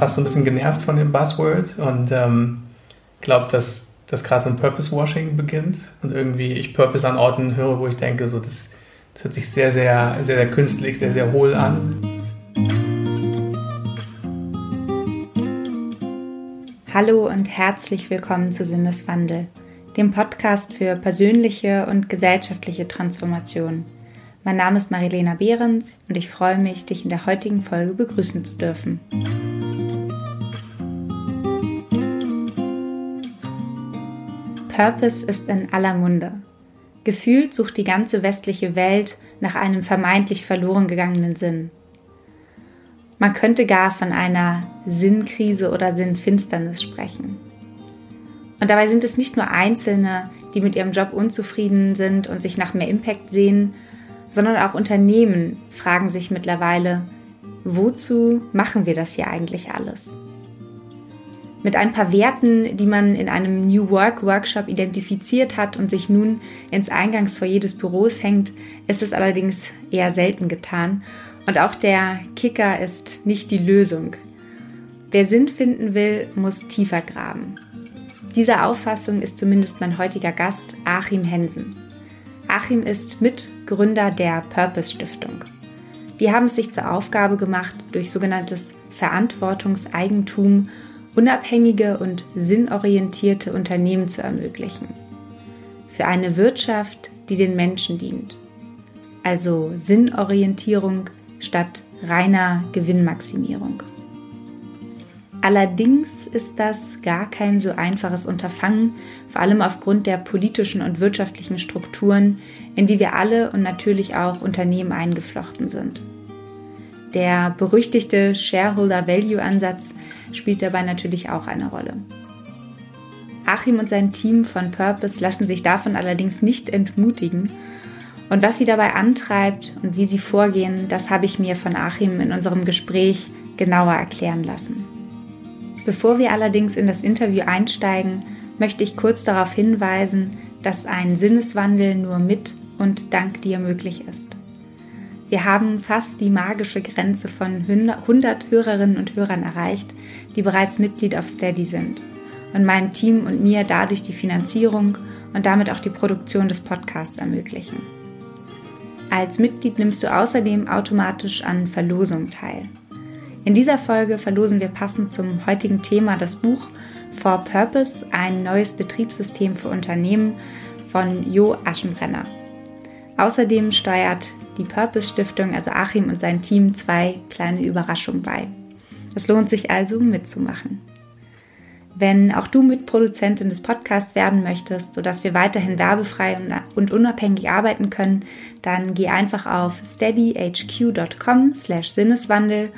fast so ein bisschen genervt von dem Buzzword und ähm, glaube, dass das gerade so ein Purpose-Washing beginnt und irgendwie ich Purpose an Orten höre, wo ich denke, so das, das hört sich sehr, sehr, sehr, sehr künstlich, sehr, sehr hohl an. Hallo und herzlich willkommen zu Sinneswandel, dem Podcast für persönliche und gesellschaftliche Transformation. Mein Name ist Marilena Behrens und ich freue mich, dich in der heutigen Folge begrüßen zu dürfen. Purpose ist in aller Munde. Gefühlt sucht die ganze westliche Welt nach einem vermeintlich verloren gegangenen Sinn. Man könnte gar von einer Sinnkrise oder Sinnfinsternis sprechen. Und dabei sind es nicht nur Einzelne, die mit ihrem Job unzufrieden sind und sich nach mehr Impact sehen, sondern auch Unternehmen fragen sich mittlerweile, wozu machen wir das hier eigentlich alles? Mit ein paar Werten, die man in einem New Work Workshop identifiziert hat und sich nun ins Eingangsfoyer des Büros hängt, ist es allerdings eher selten getan. Und auch der Kicker ist nicht die Lösung. Wer Sinn finden will, muss tiefer graben. Dieser Auffassung ist zumindest mein heutiger Gast Achim Hensen. Achim ist Mitgründer der Purpose Stiftung. Die haben es sich zur Aufgabe gemacht, durch sogenanntes Verantwortungseigentum unabhängige und sinnorientierte Unternehmen zu ermöglichen. Für eine Wirtschaft, die den Menschen dient. Also Sinnorientierung statt reiner Gewinnmaximierung. Allerdings ist das gar kein so einfaches Unterfangen, vor allem aufgrund der politischen und wirtschaftlichen Strukturen, in die wir alle und natürlich auch Unternehmen eingeflochten sind. Der berüchtigte Shareholder Value Ansatz spielt dabei natürlich auch eine Rolle. Achim und sein Team von Purpose lassen sich davon allerdings nicht entmutigen. Und was sie dabei antreibt und wie sie vorgehen, das habe ich mir von Achim in unserem Gespräch genauer erklären lassen. Bevor wir allerdings in das Interview einsteigen, möchte ich kurz darauf hinweisen, dass ein Sinneswandel nur mit und dank dir möglich ist. Wir haben fast die magische Grenze von 100 Hörerinnen und Hörern erreicht, die bereits Mitglied auf Steady sind und meinem Team und mir dadurch die Finanzierung und damit auch die Produktion des Podcasts ermöglichen. Als Mitglied nimmst du außerdem automatisch an Verlosung teil. In dieser Folge verlosen wir passend zum heutigen Thema das Buch For Purpose, ein neues Betriebssystem für Unternehmen von Jo Aschenbrenner. Außerdem steuert die Purpose Stiftung, also Achim und sein Team, zwei kleine Überraschungen bei. Es lohnt sich also mitzumachen. Wenn auch du Mitproduzentin des Podcasts werden möchtest, sodass wir weiterhin werbefrei und unabhängig arbeiten können, dann geh einfach auf steadyhq.com slash Sinneswandel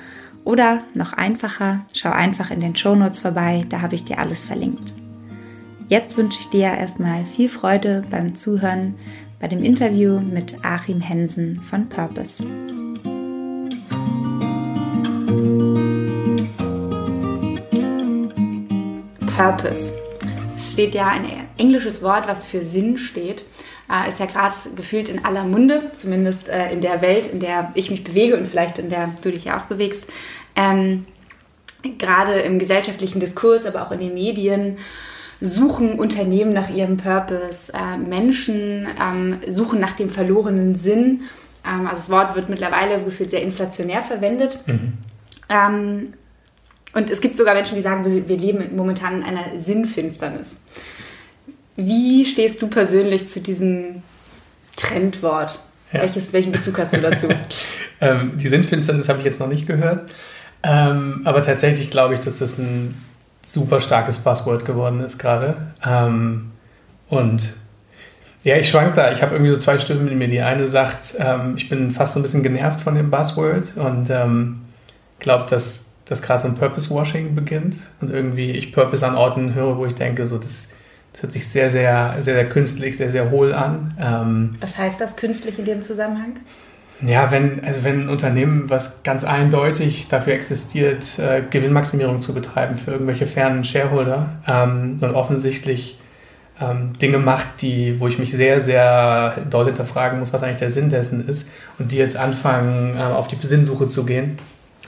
oder noch einfacher, schau einfach in den Shownotes vorbei, da habe ich dir alles verlinkt. Jetzt wünsche ich dir erstmal viel Freude beim Zuhören bei dem Interview mit Achim Hensen von Purpose. Purpose. Es steht ja ein englisches Wort, was für Sinn steht. Äh, ist ja gerade gefühlt in aller Munde, zumindest äh, in der Welt, in der ich mich bewege und vielleicht in der du dich ja auch bewegst. Ähm, gerade im gesellschaftlichen Diskurs, aber auch in den Medien suchen Unternehmen nach ihrem Purpose. Äh, Menschen ähm, suchen nach dem verlorenen Sinn. Ähm, also das Wort wird mittlerweile gefühlt sehr inflationär verwendet. Mhm. Ähm, und es gibt sogar Menschen, die sagen, wir, wir leben momentan in einer Sinnfinsternis. Wie stehst du persönlich zu diesem Trendwort? Ja. Welches, welchen Bezug hast du dazu? ähm, die Sinnfinsternis habe ich jetzt noch nicht gehört. Ähm, aber tatsächlich glaube ich, dass das ein super starkes Buzzword geworden ist gerade. Ähm, und ja, ich schwank da. Ich habe irgendwie so zwei Stimmen in mir. Die eine sagt, ähm, ich bin fast so ein bisschen genervt von dem Buzzword und ähm, glaube, dass das gerade so ein Purpose-Washing beginnt und irgendwie ich Purpose an Orten höre, wo ich denke, so das, das hört sich sehr, sehr, sehr, sehr künstlich, sehr, sehr hohl an. Ähm, Was heißt das künstlich in dem Zusammenhang? Ja, wenn, also wenn ein Unternehmen, was ganz eindeutig dafür existiert, äh, Gewinnmaximierung zu betreiben für irgendwelche fernen Shareholder ähm, und offensichtlich ähm, Dinge macht, die, wo ich mich sehr, sehr doll hinterfragen muss, was eigentlich der Sinn dessen ist, und die jetzt anfangen, äh, auf die Besinnsuche zu gehen,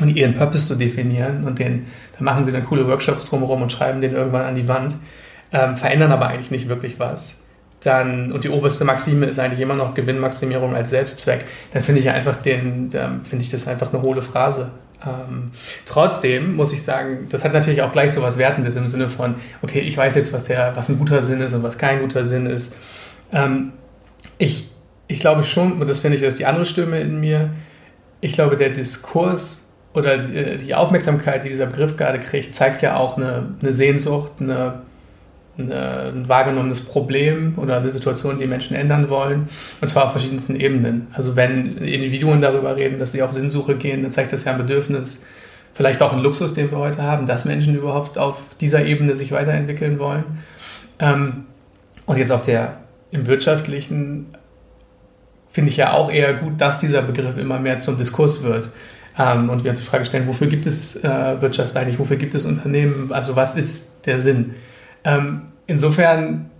und ihren Purpose zu definieren und den, da machen sie dann coole Workshops drumherum und schreiben den irgendwann an die Wand, ähm, verändern aber eigentlich nicht wirklich was. Dann, und die oberste Maxime ist eigentlich immer noch Gewinnmaximierung als Selbstzweck, dann finde ich einfach den, finde ich das einfach eine hohle Phrase. Ähm, trotzdem muss ich sagen, das hat natürlich auch gleich so was Wertendes im Sinne von, okay, ich weiß jetzt, was, der, was ein guter Sinn ist und was kein guter Sinn ist. Ähm, ich, ich glaube schon, und das finde ich, das ist die andere Stimme in mir, ich glaube, der Diskurs oder die Aufmerksamkeit, die dieser Begriff gerade kriegt, zeigt ja auch eine, eine Sehnsucht, eine ein wahrgenommenes Problem oder eine Situation, die Menschen ändern wollen, und zwar auf verschiedensten Ebenen. Also wenn Individuen darüber reden, dass sie auf Sinnsuche gehen, dann zeigt das ja ein Bedürfnis, vielleicht auch ein Luxus, den wir heute haben, dass Menschen überhaupt auf dieser Ebene sich weiterentwickeln wollen. Ähm, und jetzt auf der im wirtschaftlichen finde ich ja auch eher gut, dass dieser Begriff immer mehr zum Diskurs wird. Ähm, und wir uns die Frage stellen, wofür gibt es äh, Wirtschaft eigentlich, wofür gibt es Unternehmen, also was ist der Sinn? Ähm, insofern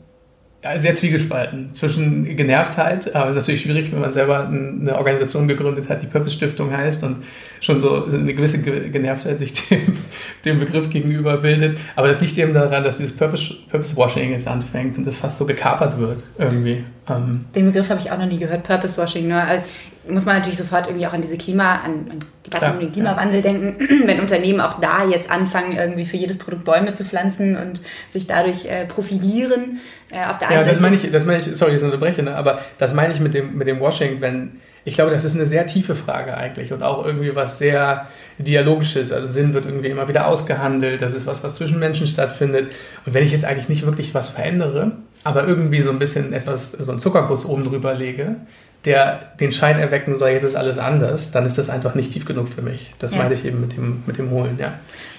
ja, sehr zwiegespalten zwischen Genervtheit, aber es ist natürlich schwierig, wenn man selber eine Organisation gegründet hat, die Purpose Stiftung heißt und schon so eine gewisse Genervtheit sich dem, dem Begriff gegenüber bildet. Aber das liegt eben daran, dass dieses Purpose, Purpose Washing jetzt anfängt und das fast so gekapert wird irgendwie. Ähm Den Begriff habe ich auch noch nie gehört, Purpose Washing. Nur äh, muss man natürlich sofort irgendwie auch an diese Klima, an, an Debatten um den Klimawandel ja. denken, wenn Unternehmen auch da jetzt anfangen, irgendwie für jedes Produkt Bäume zu pflanzen und sich dadurch äh, profilieren. Äh, auf der ja, das meine ich, das meine ich, sorry, ich unterbreche, ne? aber das meine ich mit dem, mit dem Washing, wenn, ich glaube, das ist eine sehr tiefe Frage eigentlich und auch irgendwie was sehr Dialogisches. Also Sinn wird irgendwie immer wieder ausgehandelt, das ist was, was zwischen Menschen stattfindet. Und wenn ich jetzt eigentlich nicht wirklich was verändere, aber irgendwie so ein bisschen etwas, so einen Zuckerguss oben drüber lege, der den Schein erwecken soll, jetzt ist alles anders, dann ist das einfach nicht tief genug für mich. Das ja. meine ich eben mit dem, mit dem Holen, ja.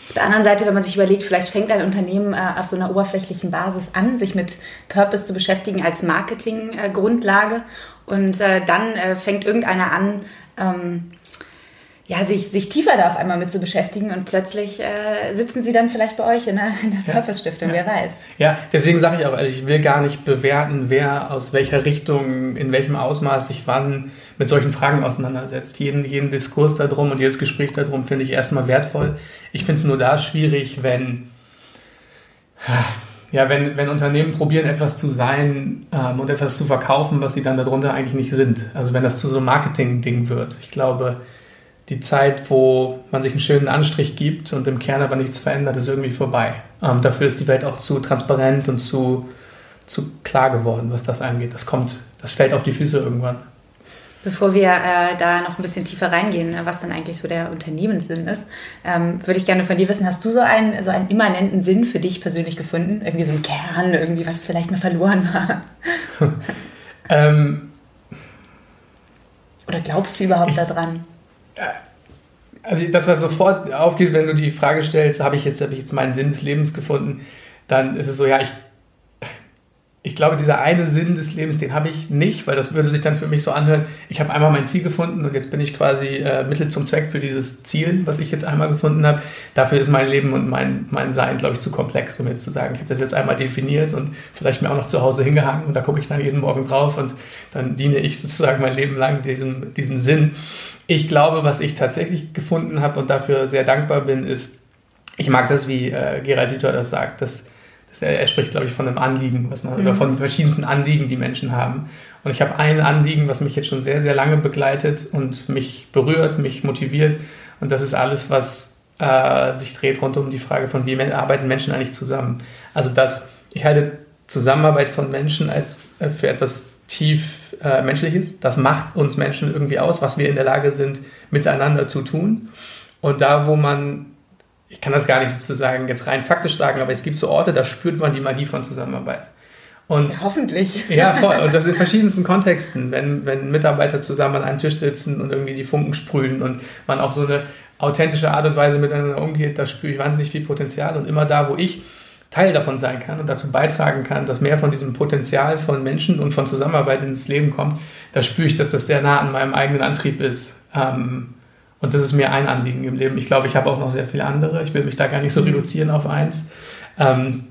Auf der anderen Seite, wenn man sich überlegt, vielleicht fängt ein Unternehmen äh, auf so einer oberflächlichen Basis an, sich mit Purpose zu beschäftigen als Marketinggrundlage äh, und äh, dann äh, fängt irgendeiner an, ähm, ja, sich, sich tiefer da auf einmal mit zu beschäftigen und plötzlich äh, sitzen sie dann vielleicht bei euch in der, in der Purpose-Stiftung, ja. wer weiß. Ja, deswegen sage ich auch, also ich will gar nicht bewerten, wer aus welcher Richtung, in welchem Ausmaß sich wann mit solchen Fragen auseinandersetzt. Jeden, jeden Diskurs darum und jedes Gespräch darum finde ich erstmal wertvoll. Ich finde es nur da schwierig, wenn, ja, wenn, wenn Unternehmen probieren, etwas zu sein ähm, und etwas zu verkaufen, was sie dann darunter eigentlich nicht sind. Also wenn das zu so einem Marketing-Ding wird. Ich glaube, die Zeit, wo man sich einen schönen Anstrich gibt und im Kern aber nichts verändert, ist irgendwie vorbei. Ähm, dafür ist die Welt auch zu transparent und zu, zu klar geworden, was das angeht. Das kommt, das fällt auf die Füße irgendwann. Bevor wir äh, da noch ein bisschen tiefer reingehen, ne, was dann eigentlich so der Unternehmenssinn ist, ähm, würde ich gerne von dir wissen, hast du so einen, so einen immanenten Sinn für dich persönlich gefunden? Irgendwie so ein Kern, irgendwie was vielleicht mal verloren war? ähm, Oder glaubst du überhaupt daran? Also das, was sofort aufgeht, wenn du die Frage stellst, habe ich jetzt, ich jetzt meinen Sinn des Lebens gefunden, dann ist es so, ja, ich, ich glaube, dieser eine Sinn des Lebens, den habe ich nicht, weil das würde sich dann für mich so anhören, ich habe einmal mein Ziel gefunden und jetzt bin ich quasi äh, Mittel zum Zweck für dieses Ziel, was ich jetzt einmal gefunden habe. Dafür ist mein Leben und mein, mein Sein, glaube ich, zu komplex, um jetzt zu sagen, ich habe das jetzt einmal definiert und vielleicht mir auch noch zu Hause hingehangen und da gucke ich dann jeden Morgen drauf und dann diene ich sozusagen mein Leben lang diesem, diesem Sinn. Ich glaube, was ich tatsächlich gefunden habe und dafür sehr dankbar bin, ist, ich mag das, wie äh, Gerald Hüther das sagt, dass, dass er, er, spricht, glaube ich, von einem Anliegen, was man, mhm. oder von verschiedensten Anliegen, die Menschen haben. Und ich habe ein Anliegen, was mich jetzt schon sehr, sehr lange begleitet und mich berührt, mich motiviert. Und das ist alles, was äh, sich dreht rund um die Frage von, wie arbeiten Menschen eigentlich zusammen. Also, dass ich halte Zusammenarbeit von Menschen als äh, für etwas tief äh, Menschliches. Das macht uns Menschen irgendwie aus, was wir in der Lage sind, miteinander zu tun. Und da, wo man, ich kann das gar nicht sozusagen jetzt rein faktisch sagen, aber es gibt so Orte, da spürt man die Magie von Zusammenarbeit. Und, ja, hoffentlich. Ja, voll. Und das in verschiedensten Kontexten. Wenn, wenn Mitarbeiter zusammen an einem Tisch sitzen und irgendwie die Funken sprühen und man auf so eine authentische Art und Weise miteinander umgeht, da spüre ich wahnsinnig viel Potenzial. Und immer da, wo ich Teil davon sein kann und dazu beitragen kann, dass mehr von diesem Potenzial von Menschen und von Zusammenarbeit ins Leben kommt, da spüre ich, dass das sehr nah an meinem eigenen Antrieb ist. Ähm, und das ist mir ein Anliegen im Leben. Ich glaube, ich habe auch noch sehr viele andere. Ich will mich da gar nicht so mhm. reduzieren auf eins. Ähm,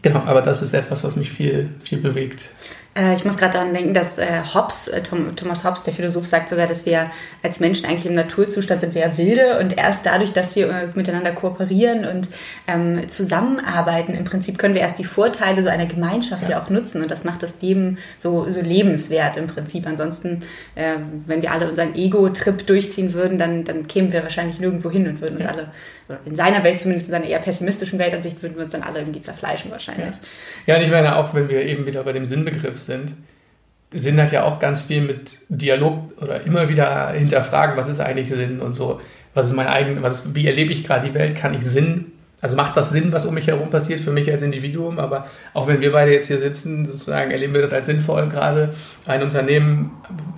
genau, aber das ist etwas, was mich viel, viel bewegt. Äh, ich muss gerade daran denken, dass äh, Hobbes, äh, Thomas Hobbes, der Philosoph, sagt sogar, dass wir als Menschen eigentlich im Naturzustand sind, wir ja wilde und erst dadurch, dass wir miteinander kooperieren und ähm, zusammenarbeiten, im Prinzip können wir erst die Vorteile so einer Gemeinschaft ja, ja auch nutzen und das macht das Leben so, so lebenswert im Prinzip. Ansonsten, äh, wenn wir alle unseren Ego-Trip durchziehen würden, dann, dann kämen wir wahrscheinlich nirgendwo hin und würden uns ja. alle, in seiner Welt zumindest, in seiner eher pessimistischen Weltansicht, würden wir uns dann alle irgendwie zerfleischen wahrscheinlich. Ja, ja und ich meine auch, wenn wir eben wieder bei dem Sinnbegriff sind. Sinn hat ja auch ganz viel mit Dialog oder immer wieder hinterfragen, was ist eigentlich Sinn und so. Was ist mein eigen, was, wie erlebe ich gerade die Welt? Kann ich Sinn, also macht das Sinn, was um mich herum passiert, für mich als Individuum? Aber auch wenn wir beide jetzt hier sitzen, sozusagen erleben wir das als sinnvoll gerade. Ein Unternehmen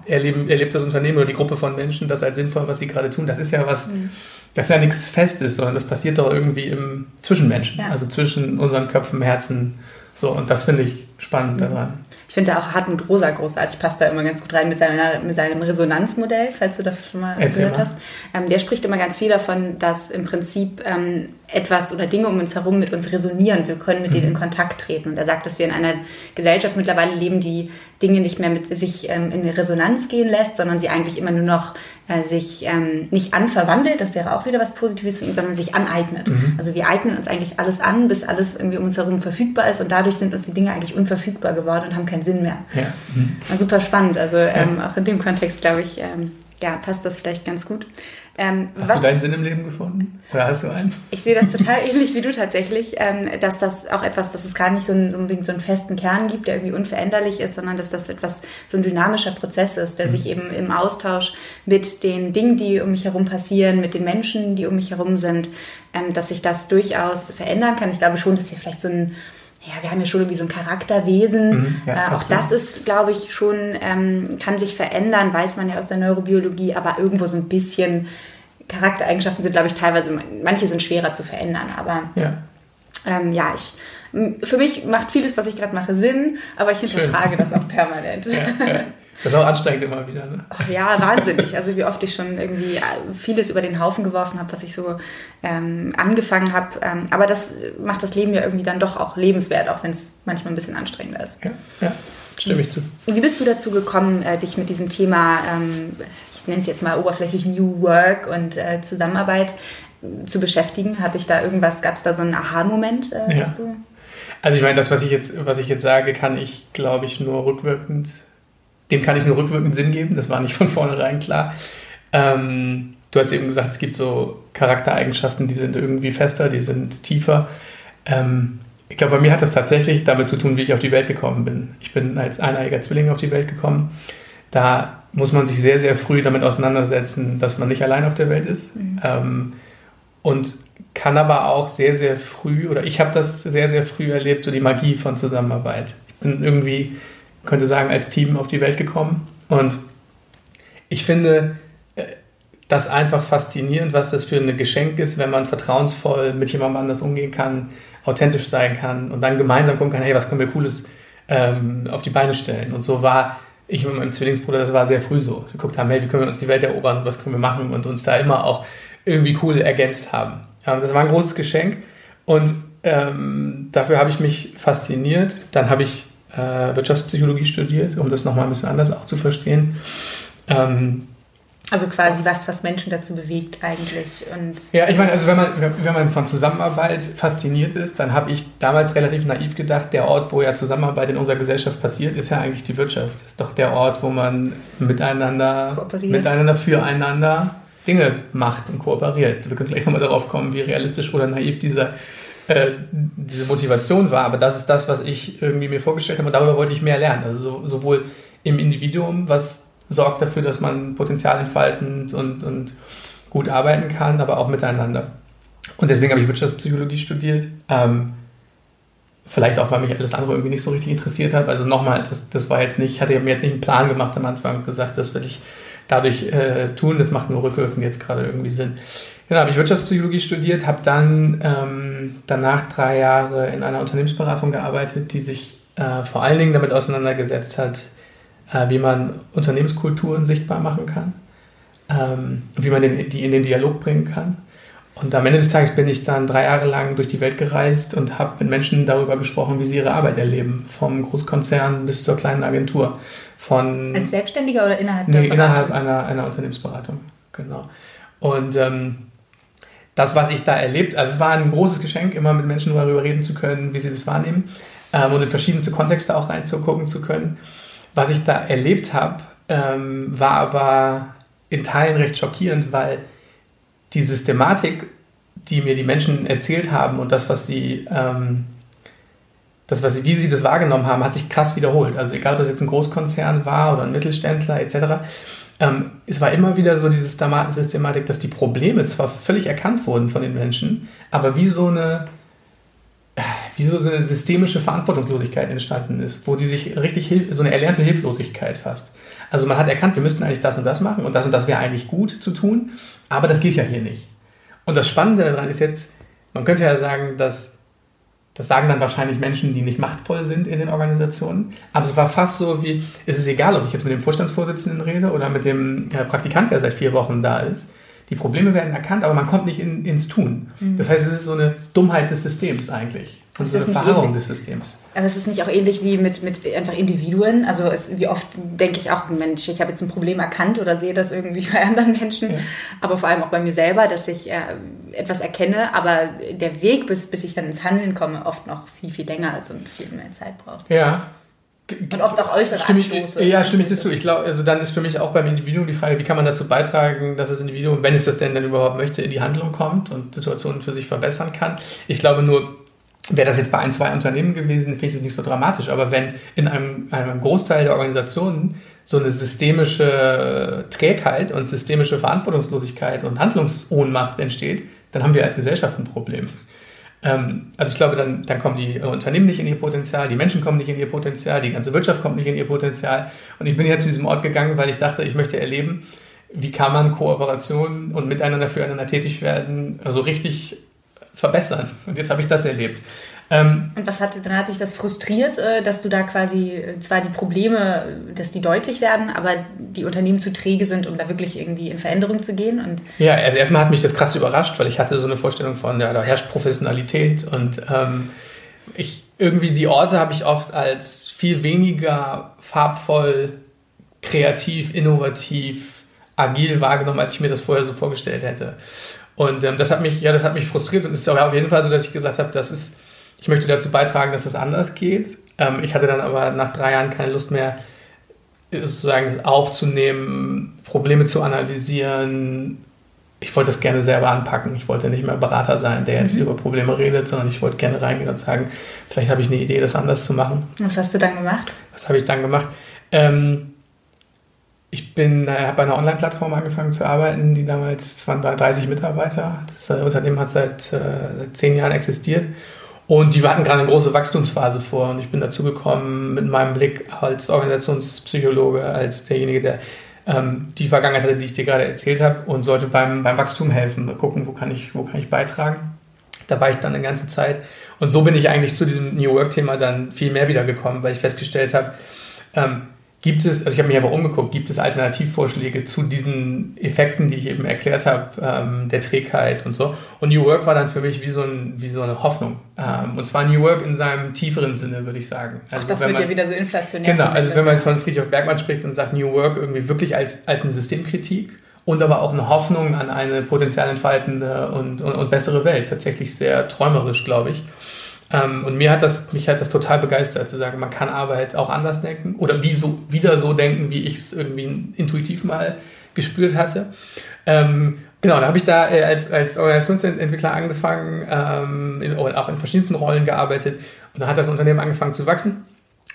erleben, erlebt das Unternehmen oder die Gruppe von Menschen das als sinnvoll, was sie gerade tun. Das ist ja was, mhm. Das ist ja nichts Festes, sondern das passiert doch irgendwie im Zwischenmenschen, ja. also zwischen unseren Köpfen, Herzen. So, und das finde ich spannend mhm. daran. Ich finde auch Hartmut Rosa großartig, passt da immer ganz gut rein mit, seiner, mit seinem Resonanzmodell, falls du das schon mal Erzähl gehört mal. hast. Ähm, der spricht immer ganz viel davon, dass im Prinzip ähm, etwas oder Dinge um uns herum mit uns resonieren. Wir können mit mhm. denen in Kontakt treten. Und er sagt, dass wir in einer Gesellschaft mittlerweile leben, die Dinge nicht mehr mit sich ähm, in Resonanz gehen lässt, sondern sie eigentlich immer nur noch äh, sich ähm, nicht anverwandelt, das wäre auch wieder was Positives für ihn, sondern sich aneignet. Mhm. Also wir eignen uns eigentlich alles an, bis alles irgendwie um uns herum verfügbar ist und dadurch sind uns die Dinge eigentlich unverfügbar geworden und haben keinen Sinn mehr. Ja. Mhm. super spannend. Also ähm, ja. auch in dem Kontext, glaube ich, ähm, ja, passt das vielleicht ganz gut. Ähm, hast was, du deinen Sinn im Leben gefunden? Oder hast du einen? Ich sehe das total ähnlich wie du tatsächlich, ähm, dass das auch etwas, dass es gar nicht so, ein, unbedingt so einen festen Kern gibt, der irgendwie unveränderlich ist, sondern dass das etwas, so ein dynamischer Prozess ist, der mhm. sich eben im Austausch mit den Dingen, die um mich herum passieren, mit den Menschen, die um mich herum sind, ähm, dass sich das durchaus verändern kann. Ich glaube schon, dass wir vielleicht so ein ja, wir haben ja schon irgendwie so ein Charakterwesen. Mhm, ja, äh, auch das ist, glaube ich, schon, ähm, kann sich verändern, weiß man ja aus der Neurobiologie, aber irgendwo so ein bisschen Charaktereigenschaften sind, glaube ich, teilweise, manche sind schwerer zu verändern, aber ja, ähm, ja ich, für mich macht vieles, was ich gerade mache, Sinn, aber ich hinterfrage das auch permanent. Ja. Das ist auch anstrengend immer wieder. Ne? Ach ja, wahnsinnig. Also wie oft ich schon irgendwie äh, vieles über den Haufen geworfen habe, was ich so ähm, angefangen habe. Ähm, aber das macht das Leben ja irgendwie dann doch auch lebenswert, auch wenn es manchmal ein bisschen anstrengender ist. Ja, ja stimme ich zu. Wie bist du dazu gekommen, äh, dich mit diesem Thema, ähm, ich nenne es jetzt mal oberflächlich New Work und äh, Zusammenarbeit äh, zu beschäftigen? Hatte ich da irgendwas, gab es da so einen Aha-Moment, äh, ja. du... Also ich meine, das, was ich jetzt, was ich jetzt sage, kann ich, glaube ich, nur rückwirkend dem kann ich nur rückwirkend Sinn geben, das war nicht von vornherein klar. Ähm, du hast eben gesagt, es gibt so Charaktereigenschaften, die sind irgendwie fester, die sind tiefer. Ähm, ich glaube, bei mir hat das tatsächlich damit zu tun, wie ich auf die Welt gekommen bin. Ich bin als eineiiger Zwilling auf die Welt gekommen. Da muss man sich sehr, sehr früh damit auseinandersetzen, dass man nicht allein auf der Welt ist. Mhm. Ähm, und kann aber auch sehr, sehr früh, oder ich habe das sehr, sehr früh erlebt, so die Magie von Zusammenarbeit. Ich bin irgendwie könnte sagen, als Team auf die Welt gekommen. Und ich finde äh, das einfach faszinierend, was das für ein Geschenk ist, wenn man vertrauensvoll mit jemandem anders umgehen kann, authentisch sein kann und dann gemeinsam gucken kann, hey, was können wir Cooles ähm, auf die Beine stellen. Und so war ich mit meinem Zwillingsbruder, das war sehr früh so. Wir geguckt haben, hey, wie können wir uns die Welt erobern und was können wir machen und uns da immer auch irgendwie cool ergänzt haben. Ja, das war ein großes Geschenk und ähm, dafür habe ich mich fasziniert. Dann habe ich äh, Wirtschaftspsychologie studiert, um das nochmal ein bisschen anders auch zu verstehen. Ähm, also quasi was, was Menschen dazu bewegt eigentlich. Und ja, ich meine, also wenn man, wenn man von Zusammenarbeit fasziniert ist, dann habe ich damals relativ naiv gedacht, der Ort, wo ja Zusammenarbeit in unserer Gesellschaft passiert, ist ja eigentlich die Wirtschaft. Das ist doch der Ort, wo man miteinander, miteinander füreinander Dinge macht und kooperiert. Wir können gleich nochmal darauf kommen, wie realistisch oder naiv dieser äh, diese Motivation war, aber das ist das, was ich irgendwie mir vorgestellt habe und darüber wollte ich mehr lernen. Also so, sowohl im Individuum, was sorgt dafür, dass man Potenzial entfalten und, und gut arbeiten kann, aber auch miteinander. Und deswegen habe ich Wirtschaftspsychologie studiert. Ähm, vielleicht auch, weil mich alles andere irgendwie nicht so richtig interessiert hat. Also nochmal, das, das war jetzt nicht, ich hatte mir jetzt nicht einen Plan gemacht am Anfang gesagt, das will ich dadurch äh, tun, das macht nur rückwirkend jetzt gerade irgendwie Sinn. Genau, habe ich Wirtschaftspsychologie studiert, habe dann ähm, danach drei Jahre in einer Unternehmensberatung gearbeitet, die sich äh, vor allen Dingen damit auseinandergesetzt hat, äh, wie man Unternehmenskulturen sichtbar machen kann, ähm, wie man den, die in den Dialog bringen kann. Und am Ende des Tages bin ich dann drei Jahre lang durch die Welt gereist und habe mit Menschen darüber gesprochen, wie sie ihre Arbeit erleben. Vom Großkonzern bis zur kleinen Agentur. Von, Als Selbstständiger oder innerhalb nee, innerhalb einer, einer Unternehmensberatung. Genau. Und ähm, das, was ich da erlebt, also es war ein großes Geschenk, immer mit Menschen darüber reden zu können, wie sie das wahrnehmen ähm, und in verschiedenste Kontexte auch reinzugucken zu können. Was ich da erlebt habe, ähm, war aber in Teilen recht schockierend, weil die Systematik, die mir die Menschen erzählt haben und das, was sie, ähm, das, was sie, wie sie das wahrgenommen haben, hat sich krass wiederholt. Also egal, ob das jetzt ein Großkonzern war oder ein Mittelständler etc. Ähm, es war immer wieder so diese Systematik, dass die Probleme zwar völlig erkannt wurden von den Menschen, aber wie so eine wie so eine systemische Verantwortungslosigkeit entstanden ist, wo die sich richtig, so eine erlernte Hilflosigkeit fast. Also man hat erkannt, wir müssten eigentlich das und das machen und das und das wäre eigentlich gut zu tun, aber das geht ja hier nicht. Und das Spannende daran ist jetzt, man könnte ja sagen, dass das sagen dann wahrscheinlich Menschen, die nicht machtvoll sind in den Organisationen. Aber es war fast so wie, es ist egal, ob ich jetzt mit dem Vorstandsvorsitzenden rede oder mit dem Praktikant, der seit vier Wochen da ist. Die Probleme werden erkannt, aber man kommt nicht in, ins Tun. Mhm. Das heißt, es ist so eine Dummheit des Systems eigentlich. Eine Verharrung des Systems. Aber es ist nicht auch ähnlich wie mit, mit einfach Individuen. Also es, wie oft denke ich auch, Mensch, ich habe jetzt ein Problem erkannt oder sehe das irgendwie bei anderen Menschen, ja. aber vor allem auch bei mir selber, dass ich äh, etwas erkenne, aber der Weg, bis, bis ich dann ins Handeln komme, oft noch viel, viel länger ist und viel mehr Zeit braucht. Ja, und oft auch äußere stimme ich, Anstoße. Ja, stimme ich dir zu. Ich glaube, also dann ist für mich auch beim Individuum die Frage, wie kann man dazu beitragen, dass das Individuum, wenn es das denn dann überhaupt möchte, in die Handlung kommt und Situationen für sich verbessern kann. Ich glaube nur, wäre das jetzt bei ein, zwei Unternehmen gewesen, finde ich das nicht so dramatisch. Aber wenn in einem, einem Großteil der Organisationen so eine systemische Trägheit und systemische Verantwortungslosigkeit und Handlungsohnmacht entsteht, dann haben wir als Gesellschaft ein Problem. Ähm, also ich glaube, dann, dann kommen die Unternehmen nicht in ihr Potenzial, die Menschen kommen nicht in ihr Potenzial, die ganze Wirtschaft kommt nicht in ihr Potenzial. Und ich bin ja zu diesem Ort gegangen, weil ich dachte, ich möchte erleben, wie kann man Kooperation und miteinander füreinander tätig werden, also richtig verbessern. Und jetzt habe ich das erlebt. Ähm, und was hat, dann hat dich das frustriert, äh, dass du da quasi äh, zwar die Probleme, dass die deutlich werden, aber die Unternehmen zu träge sind, um da wirklich irgendwie in Veränderung zu gehen? Und ja, also erstmal hat mich das krass überrascht, weil ich hatte so eine Vorstellung von, ja, da herrscht Professionalität und ähm, ich irgendwie die Orte habe ich oft als viel weniger farbvoll, kreativ, innovativ, agil wahrgenommen, als ich mir das vorher so vorgestellt hätte. Und ähm, das hat mich, ja, das hat mich frustriert und es ist auch auf jeden Fall so, dass ich gesagt habe, das ist ich möchte dazu beitragen, dass es anders geht. Ähm, ich hatte dann aber nach drei Jahren keine Lust mehr, sozusagen aufzunehmen, Probleme zu analysieren. Ich wollte das gerne selber anpacken. Ich wollte nicht mehr Berater sein, der jetzt mhm. über Probleme redet, sondern ich wollte gerne reingehen und sagen, vielleicht habe ich eine Idee, das anders zu machen. Was hast du dann gemacht? Was habe ich dann gemacht? Ähm, ich bin, äh, habe bei einer Online-Plattform angefangen zu arbeiten, die damals waren 30 Mitarbeiter. Das äh, Unternehmen hat seit, äh, seit zehn Jahren existiert und die hatten gerade eine große Wachstumsphase vor und ich bin dazu gekommen mit meinem Blick als Organisationspsychologe, als derjenige, der ähm, die Vergangenheit hatte, die ich dir gerade erzählt habe und sollte beim, beim Wachstum helfen, gucken, wo kann, ich, wo kann ich beitragen. Da war ich dann eine ganze Zeit und so bin ich eigentlich zu diesem New Work-Thema dann viel mehr wiedergekommen, weil ich festgestellt habe, ähm, Gibt es, also ich habe mich einfach umgeguckt, gibt es Alternativvorschläge zu diesen Effekten, die ich eben erklärt habe, ähm, der Trägheit und so. Und New Work war dann für mich wie so, ein, wie so eine Hoffnung. Ähm, und zwar New Work in seinem tieferen Sinne, würde ich sagen. Also Ach, das wird man, ja wieder so inflationär. Genau, also wenn man von Friedrich Bergmann spricht und sagt New Work irgendwie wirklich als, als eine Systemkritik und aber auch eine Hoffnung an eine potenziell entfaltende und, und, und bessere Welt. Tatsächlich sehr träumerisch, glaube ich. Ähm, und mir hat das, mich hat das total begeistert, zu sagen, man kann Arbeit auch anders denken oder wie so, wieder so denken, wie ich es irgendwie intuitiv mal gespürt hatte. Ähm, genau, da habe ich da äh, als, als Organisationsentwickler angefangen, ähm, in, auch in verschiedensten Rollen gearbeitet und dann hat das Unternehmen angefangen zu wachsen.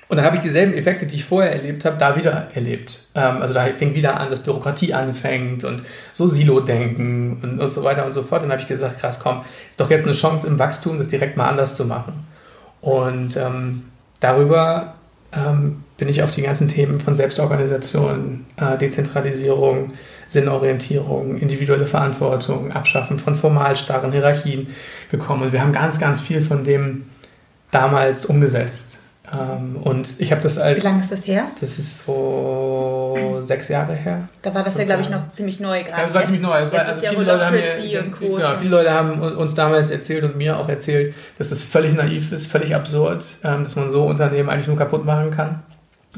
Und dann habe ich dieselben Effekte, die ich vorher erlebt habe, da wieder erlebt. Ähm, also da fing wieder an, dass Bürokratie anfängt und so Silo-Denken und, und so weiter und so fort. Dann habe ich gesagt, krass, komm, ist doch jetzt eine Chance im Wachstum, das direkt mal anders zu machen. Und ähm, darüber ähm, bin ich auf die ganzen Themen von Selbstorganisation, äh, Dezentralisierung, Sinnorientierung, individuelle Verantwortung, Abschaffen von formalstarren Hierarchien gekommen. Und wir haben ganz, ganz viel von dem damals umgesetzt Ähm, und ich habe das als. Wie lange ist das her? Das ist so sechs Jahre her. Da war das ja, glaube ich, noch ziemlich neu gerade. Das war ziemlich neu. Das war, also viele, Leute haben mir, und Co. Ja, viele Leute haben uns damals erzählt und mir auch erzählt, dass das völlig naiv ist, völlig absurd, ähm, dass man so Unternehmen eigentlich nur kaputt machen kann.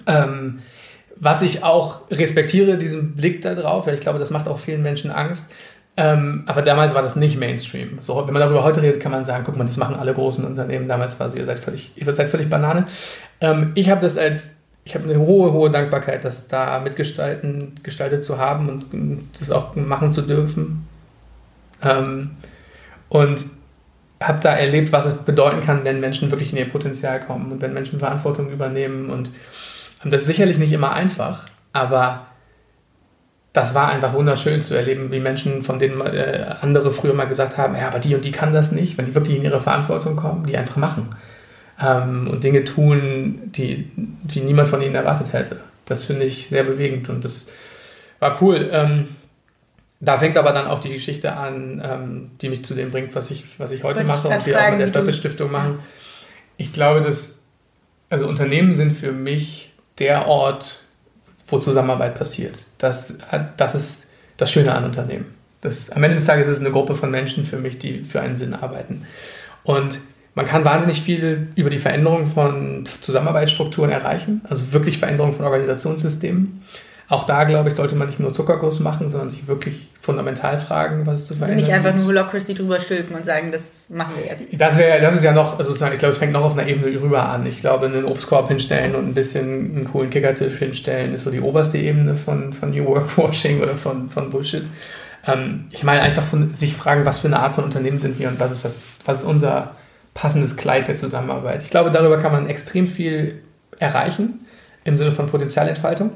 Ähm, was ich auch respektiere, diesen Blick da drauf, weil ich glaube, das macht auch vielen Menschen Angst. Ähm, aber damals war das nicht Mainstream. So, wenn man darüber heute redet, kann man sagen, guck mal, das machen alle großen Unternehmen. Damals war so, ihr seid völlig, ihr seid völlig Banane. Ähm, ich habe das als, ich habe eine hohe, hohe Dankbarkeit, das da mitgestalten, gestaltet zu haben und das auch machen zu dürfen. Ähm, und habe da erlebt, was es bedeuten kann, wenn Menschen wirklich in ihr Potenzial kommen und wenn Menschen Verantwortung übernehmen. Und das ist sicherlich nicht immer einfach, aber das war einfach wunderschön zu erleben, wie Menschen, von denen äh, andere früher mal gesagt haben, ja, aber die und die kann das nicht, wenn die wirklich in ihre Verantwortung kommen, die einfach machen ähm, und Dinge tun, die, die niemand von ihnen erwartet hätte. Das finde ich sehr bewegend und das war cool. Ähm, da fängt aber dann auch die Geschichte an, ähm, die mich zu dem bringt, was ich, was ich heute Wollte mache und wir fragen, auch mit der Doppelstiftung machen. Ich glaube, dass also Unternehmen sind für mich der Ort, wo Zusammenarbeit passiert. Das, das ist das Schöne an Unternehmen. Das, am Ende des Tages ist es eine Gruppe von Menschen für mich, die für einen Sinn arbeiten. Und man kann wahnsinnig viel über die Veränderung von Zusammenarbeitsstrukturen erreichen, also wirklich Veränderung von Organisationssystemen. Auch da, glaube ich, sollte man nicht nur Zuckerguss machen, sondern sich wirklich fundamental fragen, was es zu verändern Nicht einfach nur Holocracy drüber stülpen und sagen, das machen wir jetzt. Das, wär, das ist ja noch, also ich glaube, es fängt noch auf einer Ebene rüber an. Ich glaube, einen Obstkorb hinstellen und ein bisschen einen coolen Kickertisch hinstellen, ist so die oberste Ebene von, von New Work Washing oder von, von Bullshit. Ähm, ich meine einfach von sich fragen, was für eine Art von Unternehmen sind wir und was ist das, was ist unser passendes Kleid der Zusammenarbeit. Ich glaube, darüber kann man extrem viel erreichen im Sinne von Potenzialentfaltung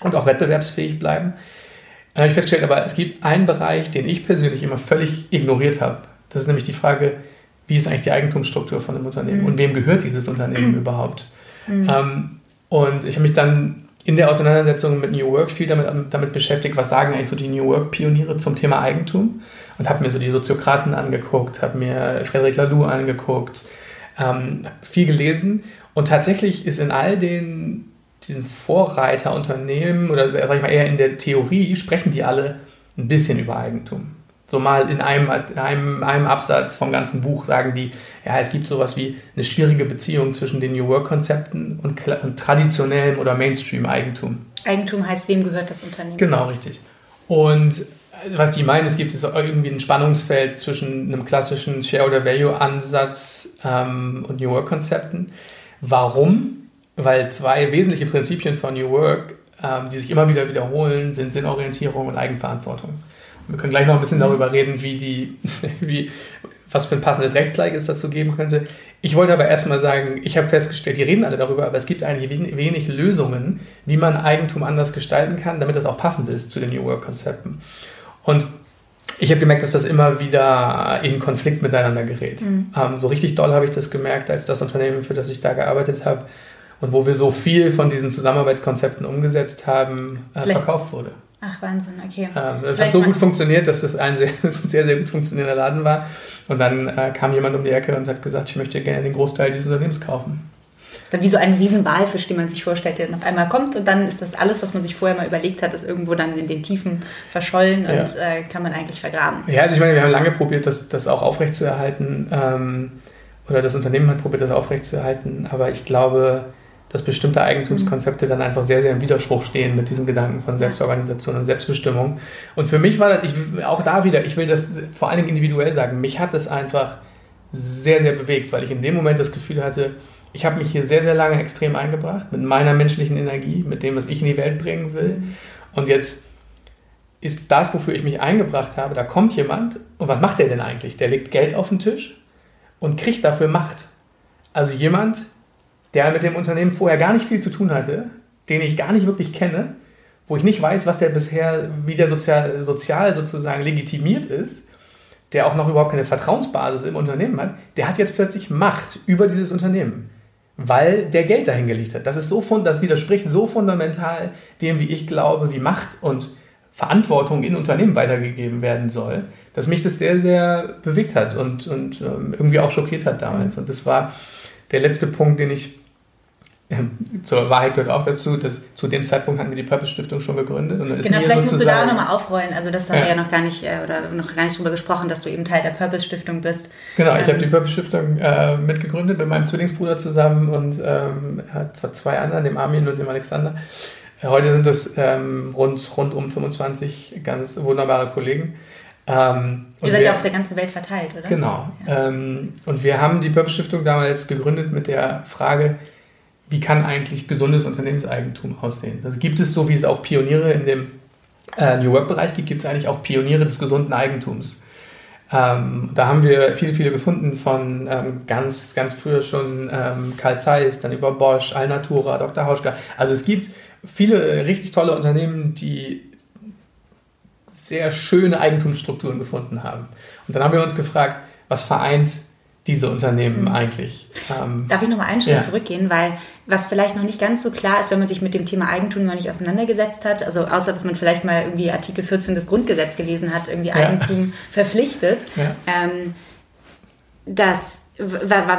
und auch wettbewerbsfähig bleiben. Dann habe ich festgestellt, aber es gibt einen Bereich, den ich persönlich immer völlig ignoriert habe. Das ist nämlich die Frage, wie ist eigentlich die Eigentumsstruktur von einem Unternehmen mhm. und wem gehört dieses Unternehmen mhm. überhaupt? Mhm. Ähm, und ich habe mich dann in der Auseinandersetzung mit New Work viel damit, damit beschäftigt, was sagen eigentlich so die New Work-Pioniere zum Thema Eigentum und habe mir so die Soziokraten angeguckt, habe mir Frederic Laloux angeguckt, ähm, viel gelesen und tatsächlich ist in all den diesen Vorreiterunternehmen oder sag ich mal eher in der Theorie sprechen die alle ein bisschen über Eigentum. So mal in einem, einem, einem Absatz vom ganzen Buch sagen die, ja, es gibt sowas wie eine schwierige Beziehung zwischen den New Work-Konzepten und, und traditionellem oder Mainstream-Eigentum. Eigentum heißt, wem gehört das Unternehmen? Genau, richtig. Und was die meinen, es gibt ist irgendwie ein Spannungsfeld zwischen einem klassischen Share- oder Value-Ansatz ähm, und New Work-Konzepten. Warum? Weil zwei wesentliche Prinzipien von New Work, ähm, die sich immer wieder wiederholen, sind Sinnorientierung und Eigenverantwortung. Wir können gleich noch ein bisschen darüber reden, wie die, wie, was für ein passendes Rechtsgleich es dazu geben könnte. Ich wollte aber erstmal sagen, ich habe festgestellt, die reden alle darüber, aber es gibt eigentlich wenig Lösungen, wie man Eigentum anders gestalten kann, damit das auch passend ist zu den New Work-Konzepten. Und ich habe gemerkt, dass das immer wieder in Konflikt miteinander gerät. Mhm. Ähm, so richtig doll habe ich das gemerkt, als das Unternehmen, für das ich da gearbeitet habe, und wo wir so viel von diesen Zusammenarbeitskonzepten umgesetzt haben, äh, verkauft wurde. Ach, Wahnsinn, okay. Ähm, das hat so gut funktioniert, dass das ein sehr, das ein sehr, sehr gut funktionierender Laden war. Und dann äh, kam jemand um die Ecke und hat gesagt, ich möchte gerne den Großteil dieses Unternehmens kaufen. Das ist dann wie so ein Riesenwalfisch, den man sich vorstellt, der dann auf einmal kommt und dann ist das alles, was man sich vorher mal überlegt hat, ist irgendwo dann in den Tiefen verschollen ja. und äh, kann man eigentlich vergraben. Ja, also ich meine, wir haben lange probiert, das, das auch aufrechtzuerhalten. Ähm, oder das Unternehmen hat probiert, das aufrechtzuerhalten. Aber ich glaube, dass bestimmte Eigentumskonzepte dann einfach sehr, sehr im Widerspruch stehen mit diesem Gedanken von Selbstorganisation und Selbstbestimmung. Und für mich war das, ich, auch da wieder, ich will das vor allen Dingen individuell sagen, mich hat es einfach sehr, sehr bewegt, weil ich in dem Moment das Gefühl hatte, ich habe mich hier sehr, sehr lange extrem eingebracht mit meiner menschlichen Energie, mit dem, was ich in die Welt bringen will. Und jetzt ist das, wofür ich mich eingebracht habe, da kommt jemand und was macht der denn eigentlich? Der legt Geld auf den Tisch und kriegt dafür Macht. Also jemand, der mit dem Unternehmen vorher gar nicht viel zu tun hatte, den ich gar nicht wirklich kenne, wo ich nicht weiß, was der bisher, wie der sozial, sozial sozusagen legitimiert ist, der auch noch überhaupt keine Vertrauensbasis im Unternehmen hat, der hat jetzt plötzlich Macht über dieses Unternehmen, weil der Geld dahingelegt hat. Das ist so das widerspricht so fundamental dem, wie ich glaube, wie Macht und Verantwortung in Unternehmen weitergegeben werden soll, dass mich das sehr, sehr bewegt hat und, und ähm, irgendwie auch schockiert hat damals. Und das war der letzte Punkt, den ich zur Wahrheit gehört auch dazu, dass zu dem Zeitpunkt hatten wir die Purpose Stiftung schon gegründet. Und genau, vielleicht musst du da nochmal aufrollen. Also das haben ja. wir ja noch gar nicht äh, oder noch gar nicht drüber gesprochen, dass du eben Teil der Purpose Stiftung bist. Genau, ähm, ich habe die Purpose Stiftung äh, mitgegründet mit meinem Zwillingsbruder zusammen und ähm, zwar zwei anderen, dem Armin und dem Alexander. Äh, heute sind es ähm, rund, rund um 25 ganz wunderbare Kollegen. Ähm, Ihr seid ja auf der ganzen Welt verteilt, oder? Genau. Ja. Ähm, und wir haben die Purpose Stiftung damals gegründet mit der Frage, wie kann eigentlich gesundes Unternehmenseigentum aussehen? Also gibt es, so wie es auch Pioniere in dem äh, New Work-Bereich gibt, gibt es eigentlich auch Pioniere des gesunden Eigentums. Ähm, da haben wir viele, viele gefunden von ähm, ganz, ganz früher schon ähm, Karl Zeiss, dann über Bosch, Alnatura, Dr. Hauschka. Also es gibt viele richtig tolle Unternehmen, die sehr schöne Eigentumsstrukturen gefunden haben. Und dann haben wir uns gefragt, was vereint diese Unternehmen mhm. eigentlich. Ähm, Darf ich noch mal einen Schritt ja. zurückgehen, weil was vielleicht noch nicht ganz so klar ist, wenn man sich mit dem Thema Eigentum noch nicht auseinandergesetzt hat, also außer dass man vielleicht mal irgendwie Artikel 14 des Grundgesetzes gelesen hat, irgendwie ja. Eigentum verpflichtet, ja. ähm, dass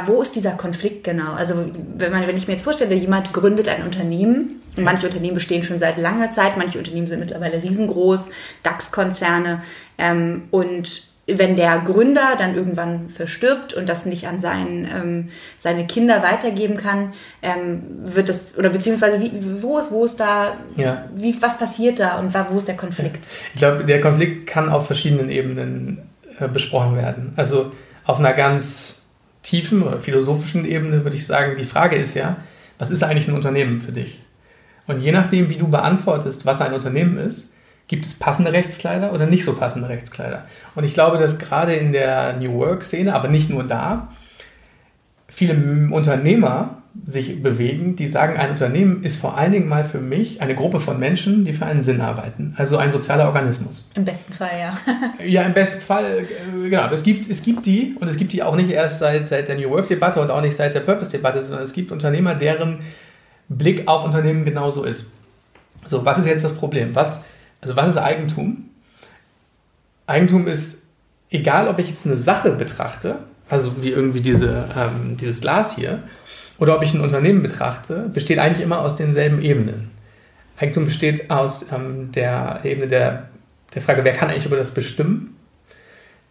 wo ist dieser Konflikt genau? Also wenn, man, wenn ich mir jetzt vorstelle, jemand gründet ein Unternehmen, und manche Unternehmen bestehen schon seit langer Zeit, manche Unternehmen sind mittlerweile riesengroß, DAX-Konzerne ähm, und wenn der Gründer dann irgendwann verstirbt und das nicht an seinen, ähm, seine Kinder weitergeben kann, ähm, wird das, oder beziehungsweise wie, wo, ist, wo ist da, ja. wie, was passiert da und wo ist der Konflikt? Ich glaube, der Konflikt kann auf verschiedenen Ebenen äh, besprochen werden. Also auf einer ganz tiefen oder philosophischen Ebene würde ich sagen, die Frage ist ja, was ist eigentlich ein Unternehmen für dich? Und je nachdem, wie du beantwortest, was ein Unternehmen ist, Gibt es passende Rechtskleider oder nicht so passende Rechtskleider? Und ich glaube, dass gerade in der New Work-Szene, aber nicht nur da, viele Unternehmer sich bewegen, die sagen, ein Unternehmen ist vor allen Dingen mal für mich eine Gruppe von Menschen, die für einen Sinn arbeiten. Also ein sozialer Organismus. Im besten Fall, ja. ja, im besten Fall, äh, genau. Es gibt, es gibt die, und es gibt die auch nicht erst seit, seit der New Work-Debatte und auch nicht seit der Purpose-Debatte, sondern es gibt Unternehmer, deren Blick auf Unternehmen genauso ist. So, was ist jetzt das Problem? Was also was ist Eigentum? Eigentum ist, egal ob ich jetzt eine Sache betrachte, also wie irgendwie diese, ähm, dieses Glas hier, oder ob ich ein Unternehmen betrachte, besteht eigentlich immer aus denselben Ebenen. Eigentum besteht aus ähm, der Ebene der, der Frage, wer kann eigentlich über das bestimmen?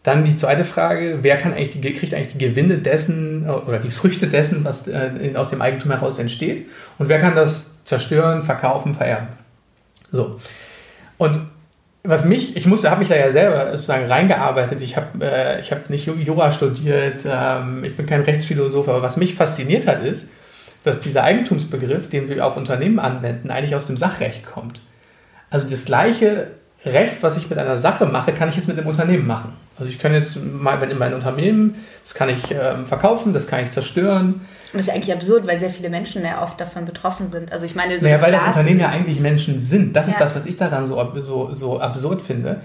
Dann die zweite Frage, wer kann eigentlich die, kriegt eigentlich die Gewinne dessen oder die Früchte dessen, was äh, aus dem Eigentum heraus entsteht? Und wer kann das zerstören, verkaufen, vererben? So. Und was mich, ich musste, habe mich da ja selber sozusagen reingearbeitet. Ich habe äh, hab nicht Jura studiert, ähm, ich bin kein Rechtsphilosoph, aber was mich fasziniert hat, ist, dass dieser Eigentumsbegriff, den wir auf Unternehmen anwenden, eigentlich aus dem Sachrecht kommt. Also das gleiche Recht, was ich mit einer Sache mache, kann ich jetzt mit einem Unternehmen machen. Also ich kann jetzt mal, wenn in mein Unternehmen, das kann ich ähm, verkaufen, das kann ich zerstören, das ist eigentlich absurd, weil sehr viele Menschen ja oft davon betroffen sind. Also ich meine, so naja, weil das Unternehmen ja eigentlich Menschen sind. Das ja. ist das, was ich daran so, so, so absurd finde.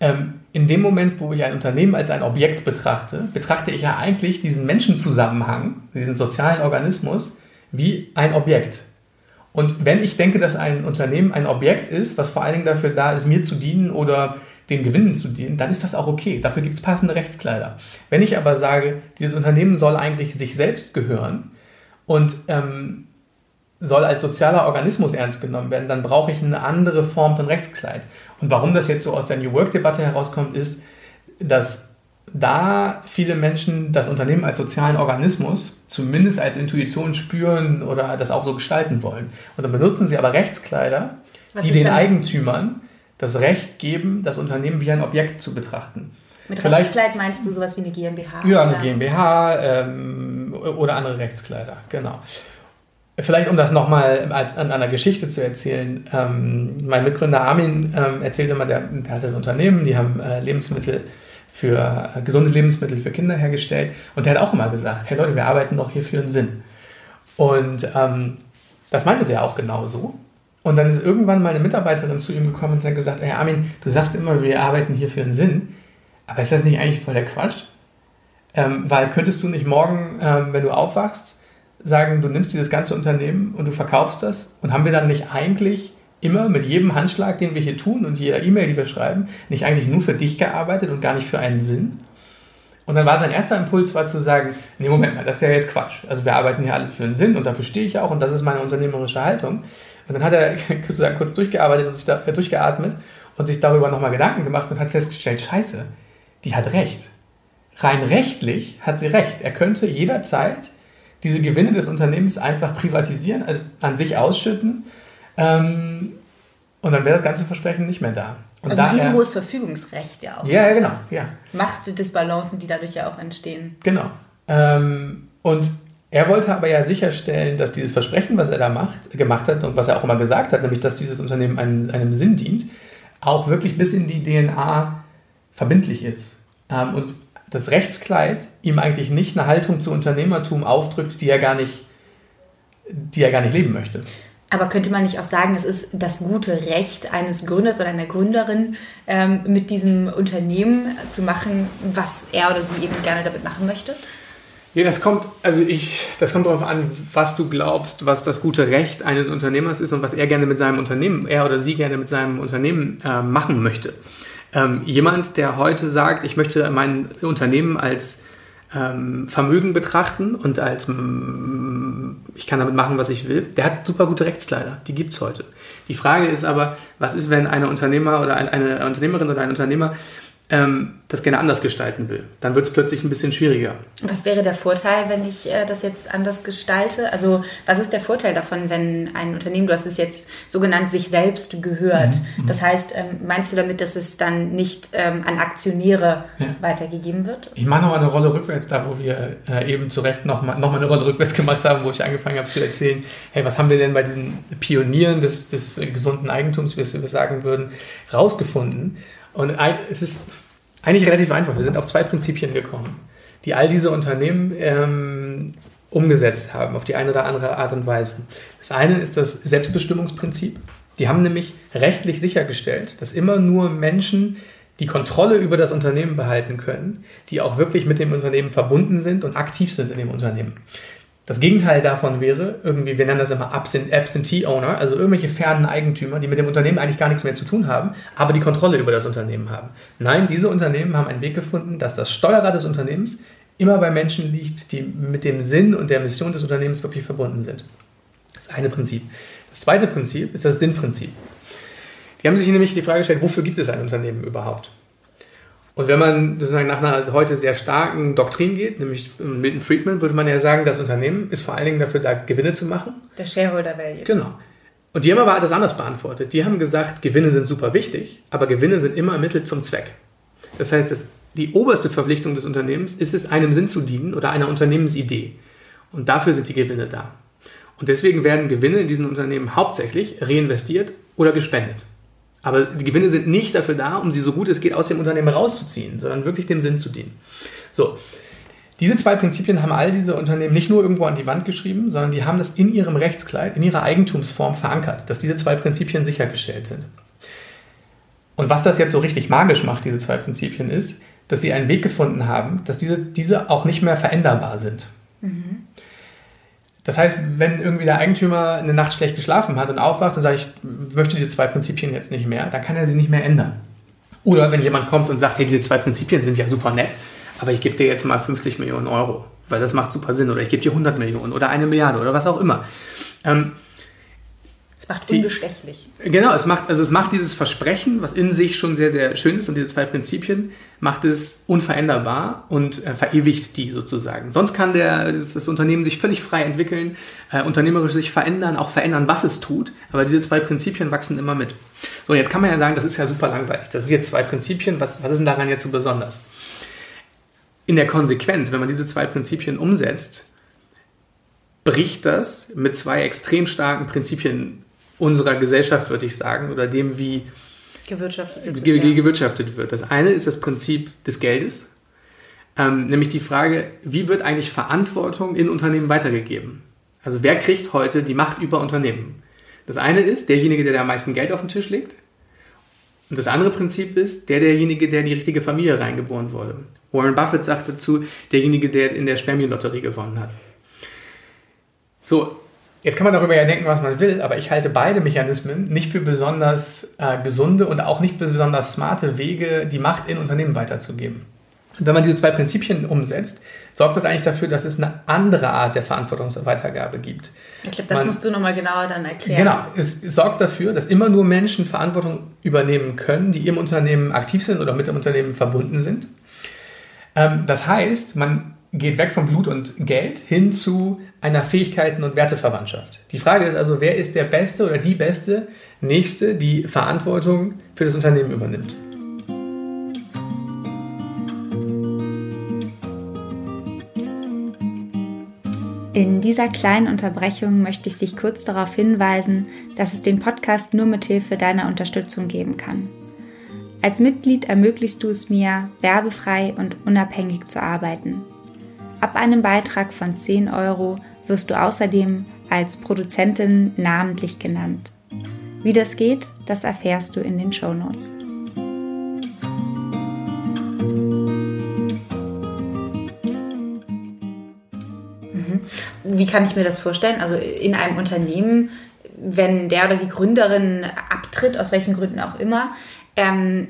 Ähm, in dem Moment, wo ich ein Unternehmen als ein Objekt betrachte, betrachte ich ja eigentlich diesen Menschenzusammenhang, diesen sozialen Organismus, wie ein Objekt. Und wenn ich denke, dass ein Unternehmen ein Objekt ist, was vor allen Dingen dafür da ist, mir zu dienen oder den Gewinnen zu dienen, dann ist das auch okay. Dafür gibt es passende Rechtskleider. Wenn ich aber sage, dieses Unternehmen soll eigentlich sich selbst gehören und ähm, soll als sozialer Organismus ernst genommen werden, dann brauche ich eine andere Form von Rechtskleid. Und warum das jetzt so aus der New Work-Debatte herauskommt, ist, dass da viele Menschen das Unternehmen als sozialen Organismus zumindest als Intuition spüren oder das auch so gestalten wollen. Und dann benutzen sie aber Rechtskleider, Was die den Eigentümern das Recht geben, das Unternehmen wie ein Objekt zu betrachten. Mit Vielleicht, Rechtskleid meinst du sowas wie eine GmbH? Ja, eine oder? GmbH ähm, oder andere Rechtskleider, genau. Vielleicht, um das nochmal an einer Geschichte zu erzählen. Ähm, mein Mitgründer Armin ähm, erzählte mal, der, der hatte ein Unternehmen, die haben äh, Lebensmittel für, äh, gesunde Lebensmittel für Kinder hergestellt. Und der hat auch immer gesagt, hey Leute, wir arbeiten doch hier für einen Sinn. Und ähm, das meinte der auch genauso. Und dann ist irgendwann mal eine Mitarbeiterin zu ihm gekommen und hat gesagt, hey Armin, du sagst immer, wir arbeiten hier für einen Sinn, aber ist das nicht eigentlich voll der Quatsch? Ähm, weil könntest du nicht morgen, ähm, wenn du aufwachst, sagen, du nimmst dieses ganze Unternehmen und du verkaufst das und haben wir dann nicht eigentlich immer mit jedem Handschlag, den wir hier tun und jeder E-Mail, die wir schreiben, nicht eigentlich nur für dich gearbeitet und gar nicht für einen Sinn? Und dann war sein erster Impuls war zu sagen, nee, Moment mal, das ist ja jetzt Quatsch. Also wir arbeiten hier alle für einen Sinn und dafür stehe ich auch und das ist meine unternehmerische Haltung. Und dann hat er kurz durchgearbeitet und sich da, äh, durchgeatmet und sich darüber nochmal Gedanken gemacht und hat festgestellt, scheiße, die hat recht. Rein rechtlich hat sie recht. Er könnte jederzeit diese Gewinne des Unternehmens einfach privatisieren, also an sich ausschütten ähm, und dann wäre das ganze Versprechen nicht mehr da. Und also ein riesenhohes Verfügungsrecht ja auch. Ja, ja, genau. Ja. Machtdisbalancen, die dadurch ja auch entstehen. Genau. Ähm, und er wollte aber ja sicherstellen, dass dieses Versprechen, was er da macht, gemacht hat und was er auch immer gesagt hat, nämlich dass dieses Unternehmen einem, einem Sinn dient, auch wirklich bis in die DNA verbindlich ist. Ähm, und das Rechtskleid ihm eigentlich nicht eine Haltung zu Unternehmertum aufdrückt, die er gar nicht, die er gar nicht leben möchte. Aber könnte man nicht auch sagen, es ist das gute Recht eines Gründers oder einer Gründerin, ähm, mit diesem Unternehmen zu machen, was er oder sie eben gerne damit machen möchte? Ja, das kommt, also ich, das kommt darauf an, was du glaubst, was das gute Recht eines Unternehmers ist und was er gerne mit seinem Unternehmen, er oder sie gerne mit seinem Unternehmen äh, machen möchte. Ähm, jemand, der heute sagt, ich möchte mein Unternehmen als ähm, Vermögen betrachten und als mm, ich kann damit machen, was ich will, der hat super gute Rechtskleider. Die gibt es heute. Die Frage ist aber, was ist, wenn eine Unternehmer oder eine, eine Unternehmerin oder ein Unternehmer ähm, das gerne anders gestalten will. Dann wird es plötzlich ein bisschen schwieriger. Was wäre der Vorteil, wenn ich äh, das jetzt anders gestalte? Also was ist der Vorteil davon, wenn ein Unternehmen, du hast es jetzt so genannt, sich selbst gehört? Mhm. mhm. Das heißt, ähm, meinst du damit, dass es dann nicht ähm, an Aktionäre ja. weitergegeben wird? Ich mache nochmal eine Rolle rückwärts, da wo wir äh, eben zu Recht nochmal noch mal eine Rolle rückwärts gemacht haben, wo ich angefangen habe zu erzählen, hey, was haben wir denn bei diesen Pionieren des, des gesunden Eigentums, wie wir sagen würden, rausgefunden? Und es ist eigentlich relativ einfach. Wir sind auf zwei Prinzipien gekommen, die all diese Unternehmen ähm, umgesetzt haben, auf die eine oder andere Art und Weise. Das eine ist das Selbstbestimmungsprinzip. Die haben nämlich rechtlich sichergestellt, dass immer nur Menschen die Kontrolle über das Unternehmen behalten können, die auch wirklich mit dem Unternehmen verbunden sind und aktiv sind in dem Unternehmen. Das Gegenteil davon wäre, irgendwie, wir nennen das immer Absentee Owner, also irgendwelche fernen Eigentümer, die mit dem Unternehmen eigentlich gar nichts mehr zu tun haben, aber die Kontrolle über das Unternehmen haben. Nein, diese Unternehmen haben einen Weg gefunden, dass das Steuerrad des Unternehmens immer bei Menschen liegt, die mit dem Sinn und der Mission des Unternehmens wirklich verbunden sind. Das eine Prinzip. Das zweite Prinzip ist das Sinnprinzip. Die haben sich nämlich die Frage gestellt, wofür gibt es ein Unternehmen überhaupt? Und wenn man sozusagen nach einer heute sehr starken Doktrin geht, nämlich Milton Friedman, würde man ja sagen, das Unternehmen ist vor allen Dingen dafür da, Gewinne zu machen. Der Shareholder Value. Genau. Und die haben aber das anders beantwortet. Die haben gesagt, Gewinne sind super wichtig, aber Gewinne sind immer Mittel zum Zweck. Das heißt, das, die oberste Verpflichtung des Unternehmens ist es, einem Sinn zu dienen oder einer Unternehmensidee. Und dafür sind die Gewinne da. Und deswegen werden Gewinne in diesen Unternehmen hauptsächlich reinvestiert oder gespendet. Aber die Gewinne sind nicht dafür da, um sie so gut es geht aus dem Unternehmen rauszuziehen, sondern wirklich dem Sinn zu dienen. So, diese zwei Prinzipien haben all diese Unternehmen nicht nur irgendwo an die Wand geschrieben, sondern die haben das in ihrem Rechtskleid, in ihrer Eigentumsform verankert, dass diese zwei Prinzipien sichergestellt sind. Und was das jetzt so richtig magisch macht, diese zwei Prinzipien, ist, dass sie einen Weg gefunden haben, dass diese, diese auch nicht mehr veränderbar sind. Mhm. Das heißt, wenn irgendwie der Eigentümer eine Nacht schlecht geschlafen hat und aufwacht und sagt, ich möchte die zwei Prinzipien jetzt nicht mehr, dann kann er sie nicht mehr ändern. Oder wenn jemand kommt und sagt, hey, diese zwei Prinzipien sind ja super nett, aber ich gebe dir jetzt mal 50 Millionen Euro, weil das macht super Sinn. Oder ich gebe dir 100 Millionen oder eine Milliarde oder was auch immer. Ähm, macht die, unbestechlich. Genau, es macht, also es macht dieses Versprechen, was in sich schon sehr, sehr schön ist und diese zwei Prinzipien, macht es unveränderbar und äh, verewigt die sozusagen. Sonst kann der, das Unternehmen sich völlig frei entwickeln, äh, unternehmerisch sich verändern, auch verändern, was es tut, aber diese zwei Prinzipien wachsen immer mit. So, und jetzt kann man ja sagen, das ist ja super langweilig. Das sind jetzt zwei Prinzipien, was, was ist denn daran jetzt so besonders? In der Konsequenz, wenn man diese zwei Prinzipien umsetzt, bricht das mit zwei extrem starken Prinzipien unserer Gesellschaft, würde ich sagen, oder dem, wie gewirtschaftet wird. Ge ja. gewirtschaftet wird. Das eine ist das Prinzip des Geldes, ähm, nämlich die Frage, wie wird eigentlich Verantwortung in Unternehmen weitergegeben? Also wer kriegt heute die Macht über Unternehmen? Das eine ist derjenige, der am meisten Geld auf den Tisch legt. Und das andere Prinzip ist der derjenige, der in die richtige Familie reingeboren wurde. Warren Buffett sagt dazu, derjenige, der in der Spermienlotterie gewonnen hat. So, Jetzt kann man darüber ja denken, was man will, aber ich halte beide Mechanismen nicht für besonders äh, gesunde und auch nicht besonders smarte Wege, die Macht in Unternehmen weiterzugeben. Wenn man diese zwei Prinzipien umsetzt, sorgt das eigentlich dafür, dass es eine andere Art der Verantwortungsweitergabe gibt. Ich glaube, das man, musst du nochmal genauer dann erklären. Genau, es, es sorgt dafür, dass immer nur Menschen Verantwortung übernehmen können, die im Unternehmen aktiv sind oder mit dem Unternehmen verbunden sind. Ähm, das heißt, man geht weg von Blut und Geld hin zu einer Fähigkeiten- und Werteverwandtschaft. Die Frage ist also, wer ist der Beste oder die Beste Nächste, die Verantwortung für das Unternehmen übernimmt? In dieser kleinen Unterbrechung möchte ich dich kurz darauf hinweisen, dass es den Podcast nur mit Hilfe deiner Unterstützung geben kann. Als Mitglied ermöglichst du es mir, werbefrei und unabhängig zu arbeiten. Ab einem Beitrag von 10 Euro wirst du außerdem als Produzentin namentlich genannt. Wie das geht, das erfährst du in den Show Notes. Mhm. Wie kann ich mir das vorstellen? Also in einem Unternehmen, wenn der oder die Gründerin abtritt, aus welchen Gründen auch immer, ähm,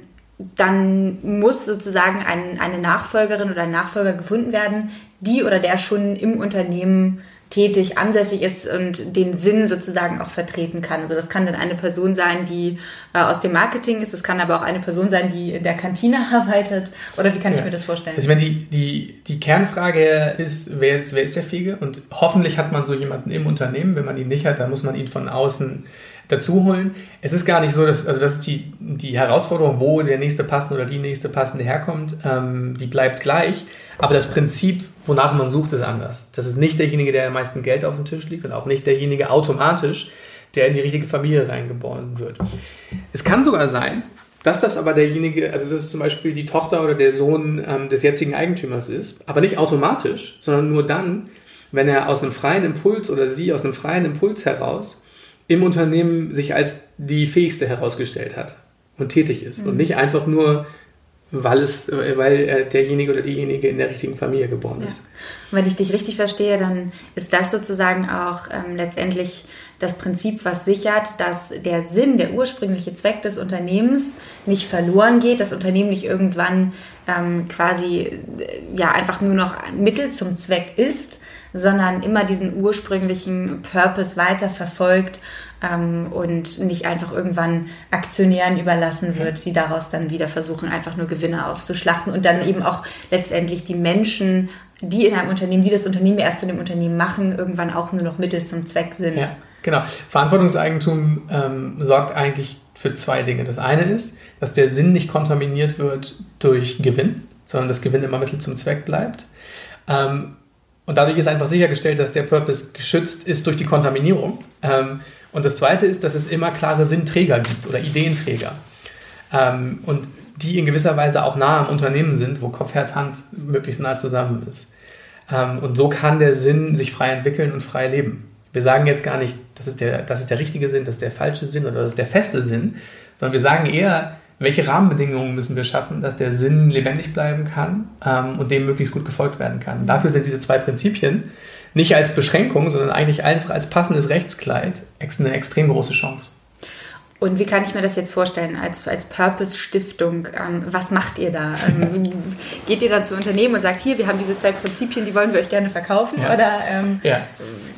dann muss sozusagen ein, eine Nachfolgerin oder ein Nachfolger gefunden werden, die oder der schon im Unternehmen tätig, ansässig ist und den Sinn sozusagen auch vertreten kann. Also das kann dann eine Person sein, die äh, aus dem Marketing ist, es kann aber auch eine Person sein, die in der Kantine arbeitet. Oder wie kann ja. ich mir das vorstellen? Also ich meine, die, die, die Kernfrage ist wer, ist, wer ist der Fähige? Und hoffentlich hat man so jemanden im Unternehmen. Wenn man ihn nicht hat, dann muss man ihn von außen dazu holen. Es ist gar nicht so, dass, also das ist die, die Herausforderung, wo der nächste passende oder die nächste passende herkommt, ähm, die bleibt gleich. Aber das Prinzip, wonach man sucht, ist anders. Das ist nicht derjenige, der am meisten Geld auf dem Tisch liegt und auch nicht derjenige automatisch, der in die richtige Familie reingeboren wird. Es kann sogar sein, dass das aber derjenige, also dass es zum Beispiel die Tochter oder der Sohn ähm, des jetzigen Eigentümers ist, aber nicht automatisch, sondern nur dann, wenn er aus einem freien Impuls oder sie aus einem freien Impuls heraus im Unternehmen sich als die fähigste herausgestellt hat und tätig ist mhm. und nicht einfach nur weil es, weil derjenige oder diejenige in der richtigen Familie geboren ja. ist. Und wenn ich dich richtig verstehe, dann ist das sozusagen auch ähm, letztendlich das Prinzip, was sichert, dass der Sinn, der ursprüngliche Zweck des Unternehmens nicht verloren geht, das Unternehmen nicht irgendwann ähm, quasi äh, ja einfach nur noch Mittel zum Zweck ist, sondern immer diesen ursprünglichen Purpose weiter verfolgt ähm, und nicht einfach irgendwann Aktionären überlassen wird, die daraus dann wieder versuchen, einfach nur Gewinne auszuschlachten und dann eben auch letztendlich die Menschen, die in einem Unternehmen, die das Unternehmen erst zu dem Unternehmen machen, irgendwann auch nur noch Mittel zum Zweck sind. Ja, genau. Verantwortungseigentum ähm, sorgt eigentlich für zwei Dinge. Das eine ist, dass der Sinn nicht kontaminiert wird durch Gewinn, sondern das Gewinn immer Mittel zum Zweck bleibt. Ähm, und dadurch ist einfach sichergestellt, dass der Purpose geschützt ist durch die Kontaminierung. Ähm, und das Zweite ist, dass es immer klare Sinnträger gibt oder Ideenträger. Ähm, und die in gewisser Weise auch nah am Unternehmen sind, wo Kopf, Herz, Hand möglichst nah zusammen ist. Ähm, und so kann der Sinn sich frei entwickeln und frei leben. Wir sagen jetzt gar nicht, das ist, der, das ist der richtige Sinn, das ist der falsche Sinn oder das ist der feste Sinn, sondern wir sagen eher, welche Rahmenbedingungen müssen wir schaffen, dass der Sinn lebendig bleiben kann ähm, und dem möglichst gut gefolgt werden kann. Dafür sind diese zwei Prinzipien nicht als Beschränkung, sondern eigentlich einfach als passendes Rechtskleid eine extrem große Chance. Und wie kann ich mir das jetzt vorstellen als, als Purpose-Stiftung? Ähm, was macht ihr da? Ähm, geht ihr dann zu Unternehmen und sagt, hier, wir haben diese zwei Prinzipien, die wollen wir euch gerne verkaufen? Ja. Oder, ähm, ja.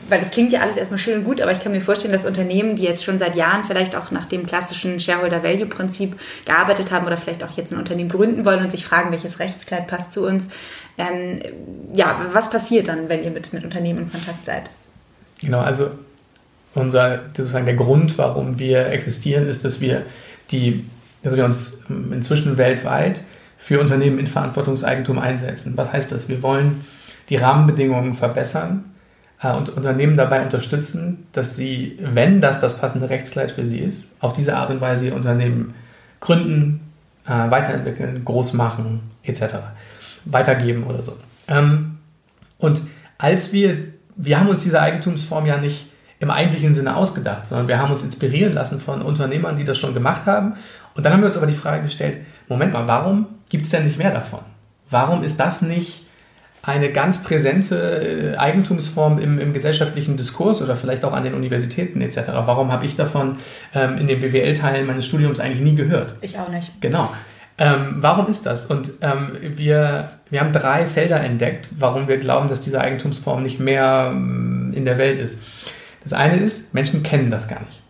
Weil das klingt ja alles erstmal schön und gut, aber ich kann mir vorstellen, dass Unternehmen, die jetzt schon seit Jahren vielleicht auch nach dem klassischen Shareholder-Value-Prinzip gearbeitet haben oder vielleicht auch jetzt ein Unternehmen gründen wollen und sich fragen, welches Rechtskleid passt zu uns. Ähm, ja, was passiert dann, wenn ihr mit, mit Unternehmen in Kontakt seid? Genau, also unser, sozusagen der Grund, warum wir existieren, ist, dass wir die, dass wir uns inzwischen weltweit für Unternehmen in Verantwortungseigentum einsetzen. Was heißt das? Wir wollen die Rahmenbedingungen verbessern äh, und Unternehmen dabei unterstützen, dass sie, wenn das das passende Rechtskleid für sie ist, auf diese Art und Weise ihr Unternehmen gründen, äh, weiterentwickeln, groß machen, etc. weitergeben oder so. Ähm, und als wir, wir haben uns diese Eigentumsform ja nicht im eigentlichen Sinne ausgedacht, sondern wir haben uns inspirieren lassen von Unternehmern, die das schon gemacht haben. Und dann haben wir uns aber die Frage gestellt, Moment mal, warum gibt es denn nicht mehr davon? Warum ist das nicht eine ganz präsente äh, Eigentumsform im, im, gesellschaftlichen Diskurs oder vielleicht auch an den Universitäten etc. Warum habe ich davon ähm, in den BWL-Teilen meines Studiums eigentlich nie gehört? Ich auch nicht. Genau. Ähm, warum ist das? Und ähm, wir, wir haben drei Felder entdeckt, warum wir glauben, dass diese Eigentumsform nicht mehr ähm, in der Welt ist. Das eine ist, Menschen kennen das gar nicht.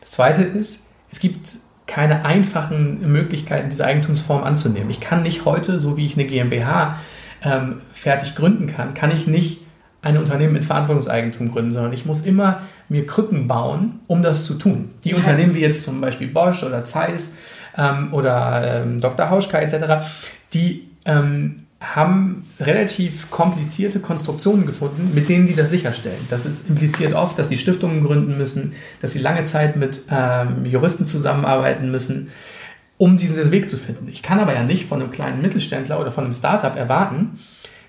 Das zweite ist, es gibt keine einfachen Möglichkeiten, diese Eigentumsform anzunehmen. Ich kann nicht heute, so wie ich eine GmbH ähm, fertig gründen kann, kann ich nicht ein Unternehmen mit Verantwortungseigentum gründen, sondern ich muss immer mir Krücken bauen, um das zu tun. Die ja. Unternehmen wie jetzt zum Beispiel Bosch oder Zeiss ähm, oder ähm, Dr. Hauschka etc., die ähm, haben relativ komplizierte Konstruktionen gefunden, mit denen sie das sicherstellen. Das ist impliziert oft, dass sie Stiftungen gründen müssen, dass sie lange Zeit mit ähm, Juristen zusammenarbeiten müssen, um diesen Weg zu finden. Ich kann aber ja nicht von einem kleinen Mittelständler oder von einem Startup erwarten,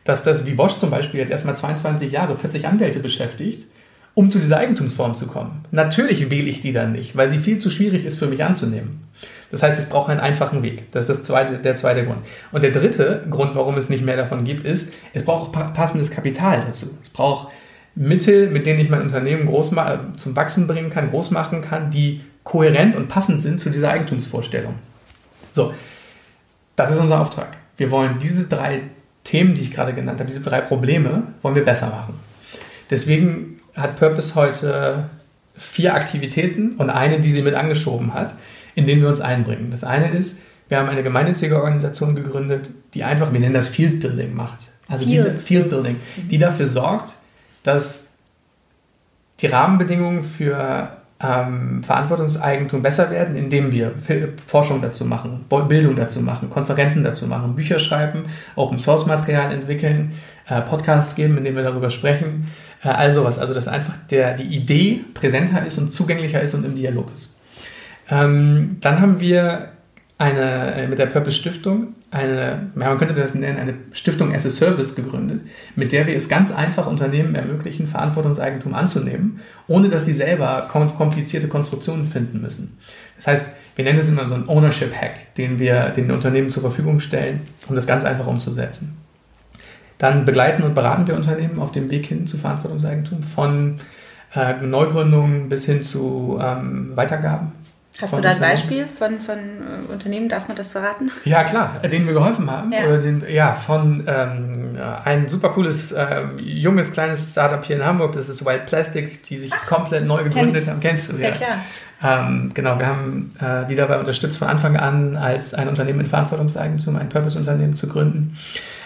dass das wie Bosch zum Beispiel jetzt erstmal 22 Jahre 40 Anwälte beschäftigt, um zu dieser Eigentumsform zu kommen. Natürlich wähle ich die dann nicht, weil sie viel zu schwierig ist für mich anzunehmen. Das heißt, es braucht einen einfachen Weg. Das ist das zweite, der zweite Grund. Und der dritte Grund, warum es nicht mehr davon gibt, ist, es braucht passendes Kapital dazu. Es braucht Mittel, mit denen ich mein Unternehmen groß zum Wachsen bringen kann, groß machen kann, die kohärent und passend sind zu dieser Eigentumsvorstellung. So, das ist unser Auftrag. Wir wollen diese drei Themen, die ich gerade genannt habe, diese drei Probleme, wollen wir besser machen. Deswegen hat Purpose heute vier Aktivitäten und eine, die sie mit angeschoben hat, in denen wir uns einbringen. Das eine ist, wir haben eine gemeinnützige Organisation gegründet, die einfach, wir nennen das Field Building macht. Also Field, die, Field Building, die dafür sorgt, dass die Rahmenbedingungen für ähm, Verantwortungseigentum besser werden, indem wir Forschung dazu machen, Bildung dazu machen, Konferenzen dazu machen, Bücher schreiben, Open Source Material entwickeln, äh, Podcasts geben, in denen wir darüber sprechen, äh, all sowas. Also dass einfach der, die Idee präsenter ist und zugänglicher ist und im Dialog ist. Ähm, dann haben wir eine, äh, mit der Purpose Stiftung eine, man könnte das nennen, eine Stiftung as a Service gegründet, mit der wir es ganz einfach Unternehmen ermöglichen, Verantwortungseigentum anzunehmen, ohne dass sie selber komplizierte Konstruktionen finden müssen. Das heißt, wir nennen es immer so einen Ownership Hack, den wir den Unternehmen zur Verfügung stellen, um das ganz einfach umzusetzen. Dann begleiten und beraten wir Unternehmen auf dem Weg hin zu Verantwortungseigentum, von äh, Neugründungen bis hin zu ähm, Weitergaben Hast du da ein Beispiel von, von äh, Unternehmen, darf man das verraten? Ja, klar, denen wir geholfen haben. Ja, den, ja von ähm, ein super cooles, äh, junges, kleines Startup hier in Hamburg, das ist Wild Plastic, die sich Ach, komplett neu gegründet haben. Kennst du, ja? Ja, klar. Ähm, genau, wir haben äh, die dabei unterstützt, von Anfang an als ein Unternehmen mit Verantwortungseigentum, ein Purpose-Unternehmen zu gründen.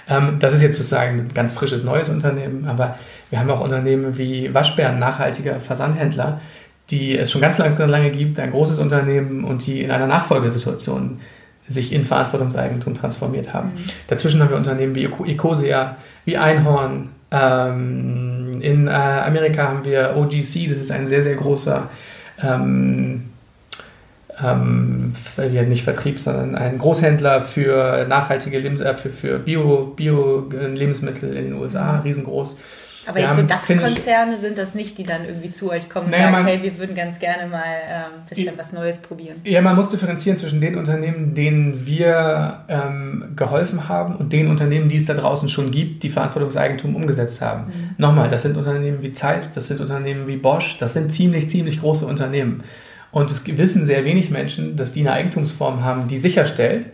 Ähm, das ist jetzt sozusagen ein ganz frisches neues Unternehmen, aber wir haben auch Unternehmen wie Waschbären, nachhaltiger Versandhändler, die es schon ganz lange, lange gibt, ein großes Unternehmen und die in einer Nachfolgesituation sich in Verantwortungseigentum transformiert haben. Mhm. Dazwischen haben wir Unternehmen wie Ecosia, wie Einhorn. Ähm, in äh, Amerika haben wir OGC, das ist ein sehr, sehr großer, ähm, ähm, nicht Vertrieb, sondern ein Großhändler für nachhaltige Lebens äh, für, für Bio-Lebensmittel Bio in den USA, riesengroß. Aber jetzt so DAX-Konzerne sind das nicht, die dann irgendwie zu euch kommen und naja, sagen, man, hey, wir würden ganz gerne mal ein ähm, bisschen was Neues probieren. Ja, man muss differenzieren zwischen den Unternehmen, denen wir ähm, geholfen haben und den Unternehmen, die es da draußen schon gibt, die Verantwortungseigentum umgesetzt haben. Mhm. Nochmal, das sind Unternehmen wie Zeiss, das sind Unternehmen wie Bosch, das sind ziemlich, ziemlich große Unternehmen. Und es wissen sehr wenig Menschen, dass die eine Eigentumsform haben, die sicherstellt,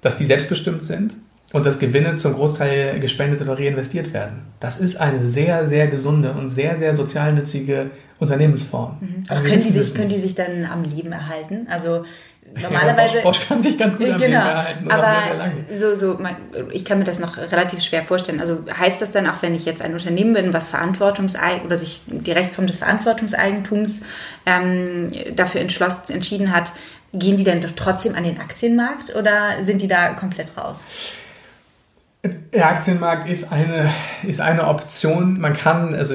dass die selbstbestimmt sind und dass Gewinne zum Großteil gespendet oder reinvestiert werden. Das ist eine sehr, sehr gesunde und sehr, sehr sozialnützige Unternehmensform. Mhm. Aber können die, sich, können die sich dann am Leben erhalten? Also normalerweise. Ja, Bosch, Bosch, kann sich ganz gut am genau, Leben erhalten. Aber sehr, sehr so, so, ich kann mir das noch relativ schwer vorstellen. Also heißt das dann auch, wenn ich jetzt ein Unternehmen bin, was Verantwortungseigentums oder sich die Rechtsform des Verantwortungseigentums ähm, dafür entschlossen, entschieden hat, gehen die dann doch trotzdem an den Aktienmarkt oder sind die da komplett raus? Der Aktienmarkt ist eine, ist eine Option. Man kann, also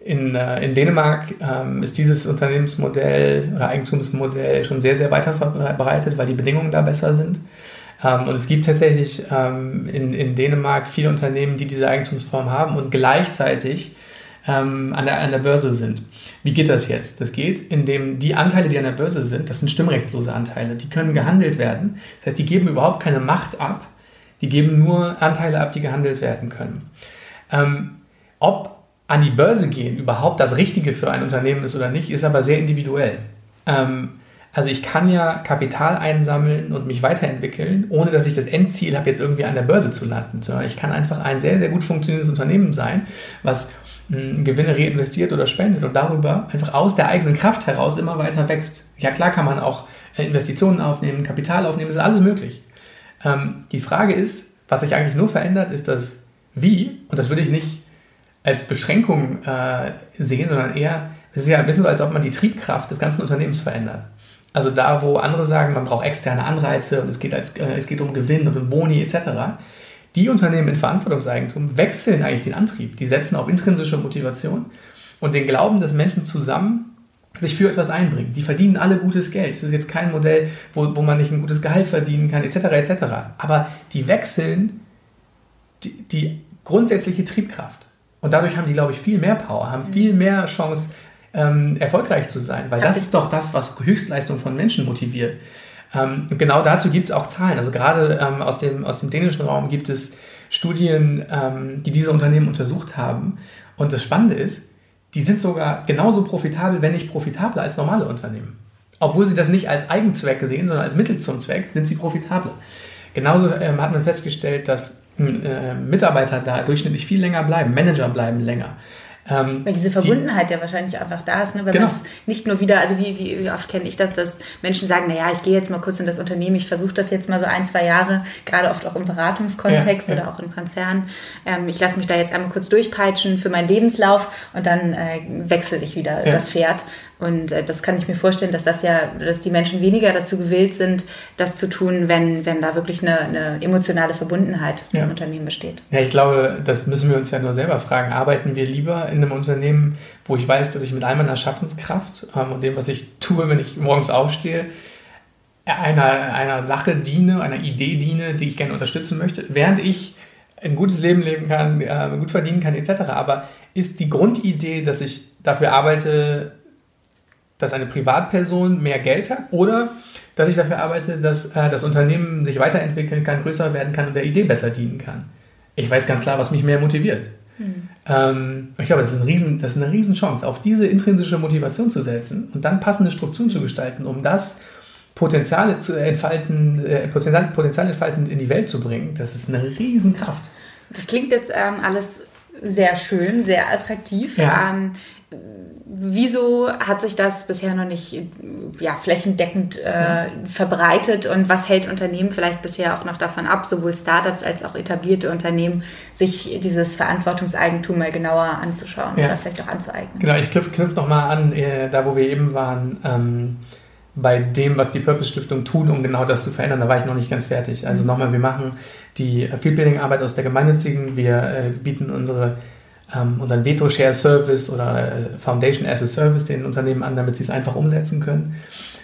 in, äh, in Dänemark ähm, ist dieses Unternehmensmodell oder Eigentumsmodell schon sehr, sehr weiter verbreitet, weil die Bedingungen da besser sind. Ähm, und es gibt tatsächlich ähm, in, in Dänemark viele Unternehmen, die diese Eigentumsform haben und gleichzeitig ähm, an, der, an der Börse sind. Wie geht das jetzt? Das geht, indem die Anteile, die an der Börse sind, das sind stimmrechtslose Anteile, die können gehandelt werden. Das heißt, die geben überhaupt keine Macht ab die geben nur Anteile ab, die gehandelt werden können. Ähm, ob an die Börse gehen überhaupt das Richtige für ein Unternehmen ist oder nicht, ist aber sehr individuell. Ähm, Also ich kann ja Kapital einsammeln und mich weiterentwickeln, ohne dass ich das Endziel habe, jetzt irgendwie an der Börse zu landen. Sondern ich kann einfach ein sehr, sehr gut funktionierendes Unternehmen sein, was hm, Gewinne reinvestiert oder spendet und darüber einfach aus der eigenen Kraft heraus immer weiter wächst. Ja klar kann man auch äh, Investitionen aufnehmen, Kapital aufnehmen, ist alles möglich. Ähm, die Frage ist, was sich eigentlich nur verändert, ist das Wie. Und das würde ich nicht als Beschränkung äh, sehen, sondern eher, es ist ja ein bisschen so, als ob man die Triebkraft des ganzen Unternehmens verändert. Also da, wo andere sagen, man braucht externe Anreize und es geht, als, äh, es geht um Gewinn und um Boni etc., die Unternehmen in Verantwortungseigentum wechseln eigentlich den Antrieb. Die setzen auf intrinsische Motivation und den Glauben, dass Menschen zusammen sich für etwas einbringen. Die verdienen alle gutes Geld. Es ist jetzt kein Modell, wo, wo man nicht ein gutes Gehalt verdienen kann, etc. etc. Aber die wechseln die, die grundsätzliche Triebkraft. Und dadurch haben die, glaube ich, viel mehr Power, haben viel mehr Chance, ähm, erfolgreich zu sein, weil das ist doch das, was Höchstleistung von Menschen motiviert. Ähm, genau dazu gibt es auch Zahlen. Also gerade ähm, aus, dem, aus dem dänischen Raum gibt es Studien, ähm, die diese Unternehmen untersucht haben. Und das Spannende ist, die sind sogar genauso profitabel, wenn nicht profitabler als normale Unternehmen. Obwohl sie das nicht als Eigenzweck sehen, sondern als Mittel zum Zweck, sind sie profitabel. Genauso ähm, hat man festgestellt, dass äh, Mitarbeiter da durchschnittlich viel länger bleiben, Manager bleiben länger. Ähm, Weil diese Verbundenheit die, ja wahrscheinlich einfach da ist, ne? wenn genau. man es nicht nur wieder, also wie, wie, wie oft kenne ich das, dass Menschen sagen, naja, ich gehe jetzt mal kurz in das Unternehmen, ich versuche das jetzt mal so ein, zwei Jahre, gerade oft auch im Beratungskontext ja, ja. oder auch im Konzern. Ähm, ich lasse mich da jetzt einmal kurz durchpeitschen für meinen Lebenslauf und dann äh, wechsle ich wieder ja. das Pferd. Und äh, das kann ich mir vorstellen, dass das ja, dass die Menschen weniger dazu gewillt sind, das zu tun, wenn, wenn da wirklich eine, eine emotionale Verbundenheit ja. zum Unternehmen besteht. Ja, ich glaube, das müssen wir uns ja nur selber fragen. Arbeiten wir lieber in einem Unternehmen, wo ich weiß, dass ich mit all meiner Schaffenskraft ähm, und dem, was ich tue, wenn ich morgens aufstehe, einer, einer Sache diene, einer Idee diene, die ich gerne unterstützen möchte, während ich ein gutes Leben leben kann, äh, gut verdienen kann, etc. Aber ist die Grundidee, dass ich dafür arbeite, dass eine Privatperson mehr Geld hat oder dass ich dafür arbeite, dass äh, das Unternehmen sich weiterentwickeln kann, größer werden kann und der Idee besser dienen kann. Ich weiß ganz klar, was mich mehr motiviert. Mhm. Ähm, ich glaube, das ist, ein Riesen, das ist eine Riesenchance, auf diese intrinsische Motivation zu setzen und dann passende Strukturen zu gestalten, um das Potenziale zu entfalten, äh, Potenzial, Potenzial entfalten in die Welt zu bringen. Das ist eine Riesenkraft. Das klingt jetzt ähm, alles sehr schön, sehr attraktiv. Ja. Ähm, wieso hat sich das bisher noch nicht ja, flächendeckend äh, verbreitet und was hält Unternehmen vielleicht bisher auch noch davon ab, sowohl Startups als auch etablierte Unternehmen, sich dieses Verantwortungseigentum mal genauer anzuschauen ja. oder vielleicht auch anzueignen? Genau, ich knüpfe knüpf nochmal an, äh, da wo wir eben waren, ähm, bei dem, was die Purpose Stiftung tut, um genau das zu verändern, da war ich noch nicht ganz fertig. Also mhm. nochmal, wir machen die Fieldbuilding-Arbeit aus der Gemeinnützigen, wir äh, bieten unsere ähm, unseren Veto Share Service oder äh, Foundation as a Service den Unternehmen an, damit sie es einfach umsetzen können.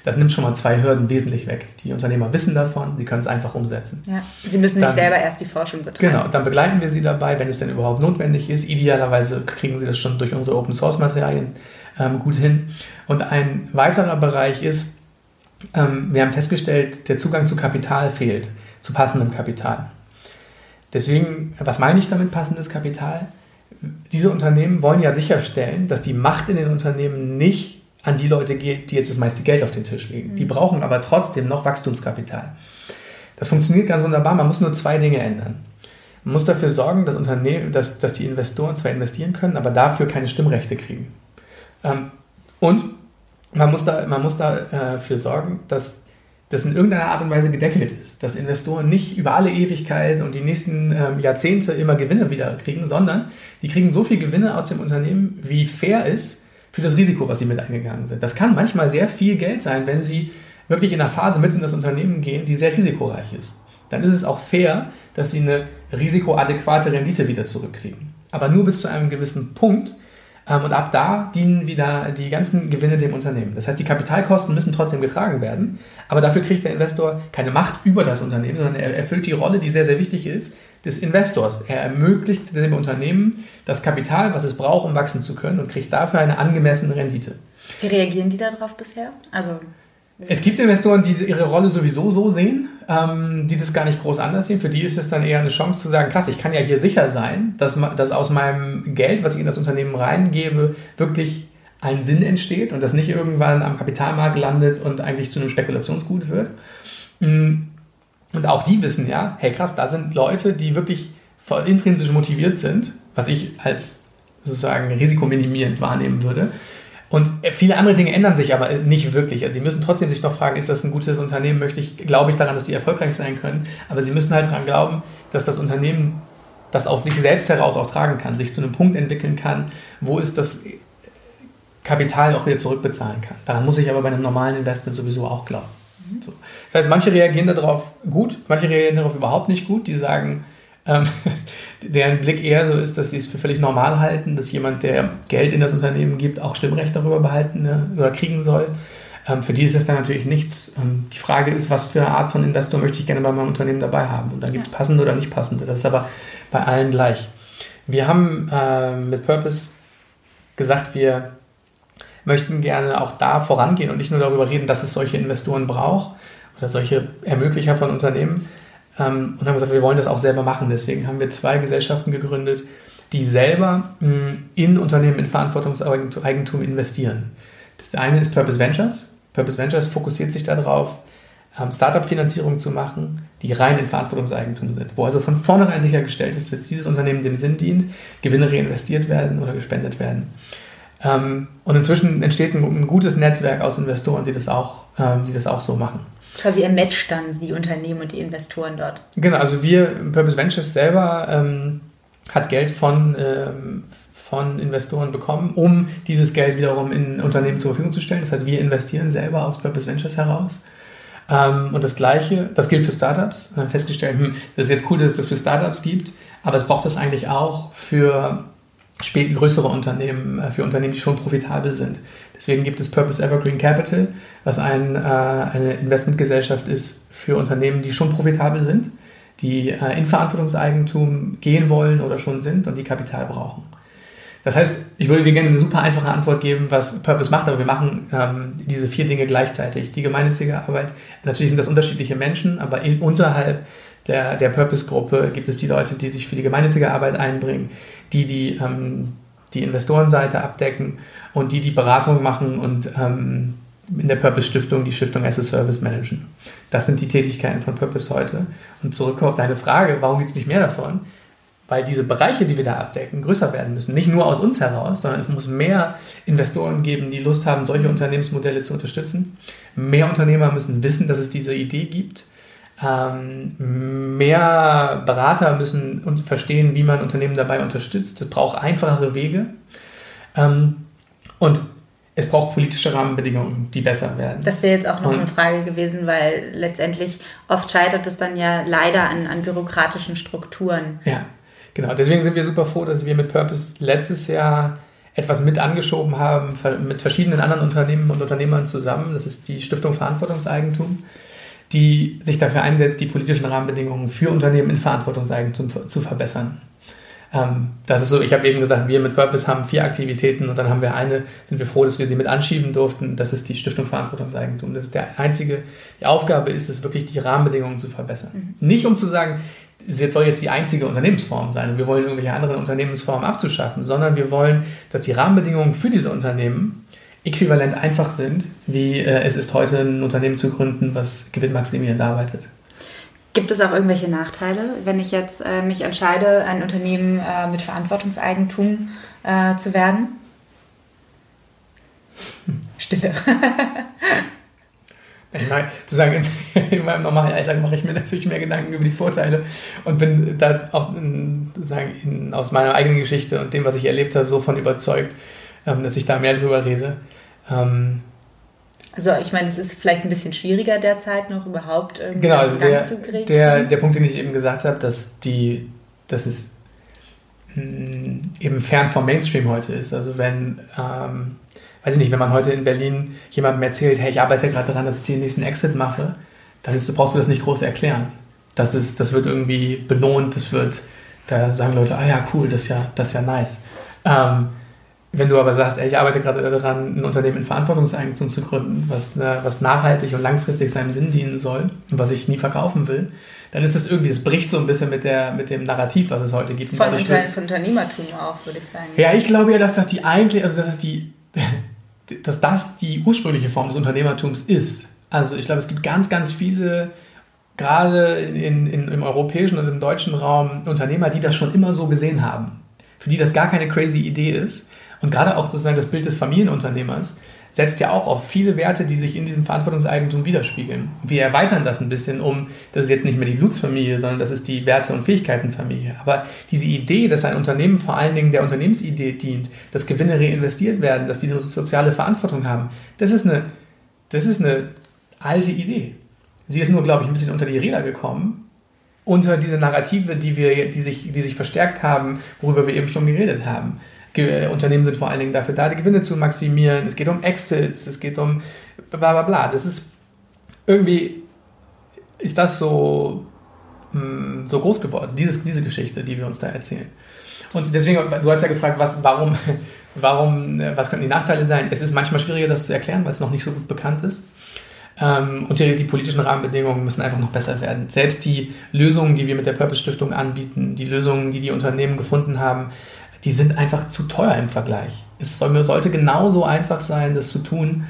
Das nimmt schon mal zwei Hürden wesentlich weg. Die Unternehmer wissen davon, sie können es einfach umsetzen. Ja, sie müssen dann, nicht selber erst die Forschung betreiben. Genau, dann begleiten wir sie dabei, wenn es denn überhaupt notwendig ist. Idealerweise kriegen sie das schon durch unsere Open Source Materialien ähm, gut hin. Und ein weiterer Bereich ist, ähm, wir haben festgestellt, der Zugang zu Kapital fehlt, zu passendem Kapital. Deswegen, was meine ich damit passendes Kapital? diese Unternehmen wollen ja sicherstellen, dass die Macht in den Unternehmen nicht an die Leute geht, die jetzt das meiste Geld auf den Tisch legen. Die mhm. brauchen aber trotzdem noch Wachstumskapital. Das funktioniert ganz wunderbar. Man muss nur zwei Dinge ändern. Man muss dafür sorgen, dass, Unternehmen, dass, dass die Investoren zwar investieren können, aber dafür keine Stimmrechte kriegen. Ähm, und man muss, da, man muss dafür sorgen, dass das in irgendeiner Art und Weise gedeckelt ist. Dass Investoren nicht über alle Ewigkeit und die nächsten ähm, Jahrzehnte immer Gewinne wieder kriegen, sondern die kriegen so viel Gewinne aus dem Unternehmen, wie fair ist für das Risiko, was sie mit eingegangen sind. Das kann manchmal sehr viel Geld sein, wenn sie wirklich in einer Phase mit in das Unternehmen gehen, die sehr risikoreich ist. Dann ist es auch fair, dass sie eine risikoadäquate Rendite wieder zurückkriegen. Aber nur bis zu einem gewissen Punkt, und ab da dienen wieder die ganzen Gewinne dem Unternehmen. Das heißt, die Kapitalkosten müssen trotzdem getragen werden, aber dafür kriegt der Investor keine Macht über das Unternehmen, sondern er erfüllt die Rolle, die sehr, sehr wichtig ist, des Investors. Er ermöglicht dem Unternehmen das Kapital, was es braucht, um wachsen zu können und kriegt dafür eine angemessene Rendite. Wie reagieren die darauf bisher? Also es gibt Investoren, die ihre Rolle sowieso so sehen, ähm, die das gar nicht groß anders sehen. Für die ist es dann eher eine Chance zu sagen, krass, ich kann ja hier sicher sein, dass, dass aus meinem Geld, was ich in das Unternehmen reingebe, wirklich ein Sinn entsteht und das nicht irgendwann am Kapitalmarkt landet und eigentlich zu einem Spekulationsgut wird. Mm, und auch die wissen ja, hey krass, da sind Leute, die wirklich voll intrinsisch motiviert sind, was ich als sozusagen risikominimierend wahrnehmen würde. Und viele andere Dinge ändern sich aber nicht wirklich. Also sie müssen trotzdem sich noch fragen, ist das ein gutes Unternehmen? Möchte ich, glaube ich daran, dass sie erfolgreich sein können? Aber sie müssen halt daran glauben, dass das Unternehmen das aus sich selbst heraus auch tragen kann, sich zu einem Punkt entwickeln kann, wo es das Kapital auch wieder zurückbezahlen kann. Daran muss ich aber bei einem normalen Investment sowieso auch glauben. So. Das heißt, manche reagieren darauf gut, manche reagieren darauf überhaupt nicht gut. Die sagen, ähm, deren Blick eher so ist, dass sie es für völlig normal halten, dass jemand, der Geld in das Unternehmen gibt, auch Stimmrecht darüber behalten ne, oder kriegen soll. Ähm, für die ist es dann natürlich nichts. Ähm, die Frage ist, was für eine Art von Investor möchte ich gerne bei meinem Unternehmen dabei haben? Und dann gibt es passende oder nicht passende. Das ist aber bei allen gleich. Wir haben äh, mit Purpose gesagt, wir möchten gerne auch da vorangehen und nicht nur darüber reden, dass es solche Investoren braucht oder solche Ermöglicher von Unternehmen, ähm, und haben gesagt, wir wollen das auch selber machen. Deswegen haben wir zwei Gesellschaften gegründet, die selber mh, mm, in Unternehmen in Verantwortungseigentum investieren. Das eine ist Purpose Ventures. Purpose Ventures fokussiert sich darauf, ähm, Startup-Finanzierung zu machen, die rein in Verantwortungseigentum sind, wo also von vornherein sichergestellt ist, dass dieses Unternehmen dem Sinn dient, Gewinne reinvestiert werden oder gespendet werden. Ähm, und inzwischen entsteht ein, gutes Netzwerk aus Investoren, die das auch, ähm, die das auch so machen. Quasi er matcht dann die Unternehmen und die Investoren dort. Genau, also wir, Purpose Ventures selber ähm, hat Geld von, ähm, von Investoren bekommen, um dieses Geld wiederum in Unternehmen zur Verfügung zu stellen. Das heißt, wir investieren selber aus Purpose Ventures heraus. Ähm, und das Gleiche, das gilt für Startups. Wir haben festgestellt, hm, das ist jetzt cool, dass es das für Startups gibt, aber es braucht das eigentlich auch für größere Unternehmen, äh, für Unternehmen, die schon profitabel sind. Deswegen gibt es Purpose Evergreen Capital, was ein, äh, eine Investmentgesellschaft ist für Unternehmen, die schon profitabel sind, die äh, in Verantwortungseigentum gehen wollen oder schon sind und die Kapital brauchen. Das heißt, ich würde dir gerne eine super einfache Antwort geben, was Purpose macht, aber wir machen ähm, diese vier Dinge gleichzeitig. Die gemeinnützige Arbeit, natürlich sind das unterschiedliche Menschen, aber in, unterhalb der, der Purpose-Gruppe gibt es die Leute, die sich für die gemeinnützige Arbeit einbringen, die die, ähm, die Investorenseite abdecken und die die Beratung machen und ähm, in der Purpose Stiftung die Stiftung as a Service managen. Das sind die Tätigkeiten von Purpose heute. Und zurück auf deine Frage, warum gibt es nicht mehr davon? Weil diese Bereiche, die wir da abdecken, größer werden müssen. Nicht nur aus uns heraus, sondern es muss mehr Investoren geben, die Lust haben, solche Unternehmensmodelle zu unterstützen. Mehr Unternehmer müssen wissen, dass es diese Idee gibt. Ähm, mehr Berater müssen verstehen, wie man Unternehmen dabei unterstützt. Es braucht einfachere Wege. Ähm, und es braucht politische Rahmenbedingungen, die besser werden. Das wäre jetzt auch noch und, eine Frage gewesen, weil letztendlich oft scheitert es dann ja leider an, an bürokratischen Strukturen. Ja, genau. Deswegen sind wir super froh, dass wir mit Purpose letztes Jahr etwas mit angeschoben haben, mit verschiedenen anderen Unternehmen und Unternehmern zusammen. Das ist die Stiftung Verantwortungseigentum, die sich dafür einsetzt, die politischen Rahmenbedingungen für Unternehmen in Verantwortungseigentum zu verbessern. Ähm, das ist so, ich habe eben gesagt, wir mit Purpose haben vier Aktivitäten und dann haben wir eine, sind wir froh, dass wir sie mit anschieben durften. Das ist die Stiftung Verantwortungseigentum. Das ist der einzige, die Aufgabe ist es wirklich, die Rahmenbedingungen zu verbessern. Mhm. Nicht um zu sagen, es soll jetzt die einzige Unternehmensform sein und wir wollen irgendwelche anderen Unternehmensformen abzuschaffen, sondern wir wollen, dass die Rahmenbedingungen für diese Unternehmen äquivalent einfach sind, wie äh, es ist heute ein Unternehmen zu gründen, was gewinnmaximierend arbeitet. Gibt es auch irgendwelche Nachteile, wenn ich jetzt äh, mich entscheide, ein Unternehmen äh, mit Verantwortungseigentum äh, zu werden? Stille. ich meine, zu sagen, in meinem normalen Alltag mache ich mir natürlich mehr Gedanken über die Vorteile und bin da auch in, sagen, in, aus meiner eigenen Geschichte und dem, was ich erlebt habe, so von überzeugt, ähm, dass ich da mehr drüber rede. Ähm, also ich meine, es ist vielleicht ein bisschen schwieriger derzeit noch überhaupt irgendwie genau, also der, zu kriegen. Der, der Punkt, den ich eben gesagt habe, dass die, dass es mh, hm, eben fern vom Mainstream heute ist. Also wenn, ähm, weiß ich nicht, wenn man heute in Berlin jemandem erzählt, hey, ich arbeite gerade daran, dass ich den nächsten Exit mache, dann ist, brauchst du das nicht groß erklären. Das, ist, das wird irgendwie belohnt, das wird, da sagen Leute, ah ja, cool, das ist ja, das ist ja nice. Ähm, wenn du aber sagst, ey, ich arbeite gerade daran, ein Unternehmen in Verantwortungseigentum zu gründen, was, ne, was nachhaltig und langfristig seinem Sinn dienen soll und was ich nie verkaufen will, dann ist es irgendwie, es bricht so ein bisschen mit, der, mit dem Narrativ, was es heute gibt. Von, Unter von Unternehmertum auch, würde ich sagen. Ja, ich glaube ja, dass das die eigentlich, also dass das die, dass das die ursprüngliche Form des Unternehmertums ist. Also ich glaube, es gibt ganz, ganz viele, gerade in, in, im europäischen und im deutschen Raum, Unternehmer, die das schon immer so gesehen haben. Für die das gar keine crazy Idee ist. Und gerade auch sozusagen das Bild des Familienunternehmers setzt ja auch auf viele Werte, die sich in diesem Verantwortungseigentum widerspiegeln. Wir erweitern das ein bisschen um, das ist jetzt nicht mehr die Blutsfamilie, sondern das ist die Werte- und Fähigkeitenfamilie. Aber diese Idee, dass ein Unternehmen vor allen Dingen der Unternehmensidee dient, dass Gewinne reinvestiert werden, dass die soziale Verantwortung haben, das ist eine, das ist eine alte Idee. Sie ist nur, glaube ich, ein bisschen unter die Räder gekommen, unter diese Narrative, die, wir, die, sich, die sich verstärkt haben, worüber wir eben schon geredet haben. Unternehmen sind vor allen Dingen dafür da, die Gewinne zu maximieren. Es geht um Exits, es geht um bla bla bla. Das ist irgendwie, ist das so, mh, hm, so groß geworden, dieses, diese Geschichte, die wir uns da erzählen. Und deswegen, du hast ja gefragt, was, warum, warum, was könnten die Nachteile sein? Es ist manchmal schwieriger, das zu erklären, weil es noch nicht so gut bekannt ist. Ähm, und die, die, politischen Rahmenbedingungen müssen einfach noch besser werden. Selbst die Lösungen, die wir mit der Purpose Stiftung anbieten, die Lösungen, die die Unternehmen gefunden haben, die sind einfach zu teuer im Vergleich. Es sollte genauso einfach sein, das zu tun,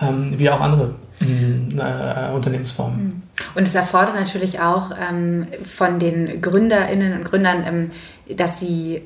ähm, wie auch andere äh, Unternehmensformen. Hm. Und es erfordert natürlich auch ähm, von den Gründerinnen und Gründern, ähm, dass sie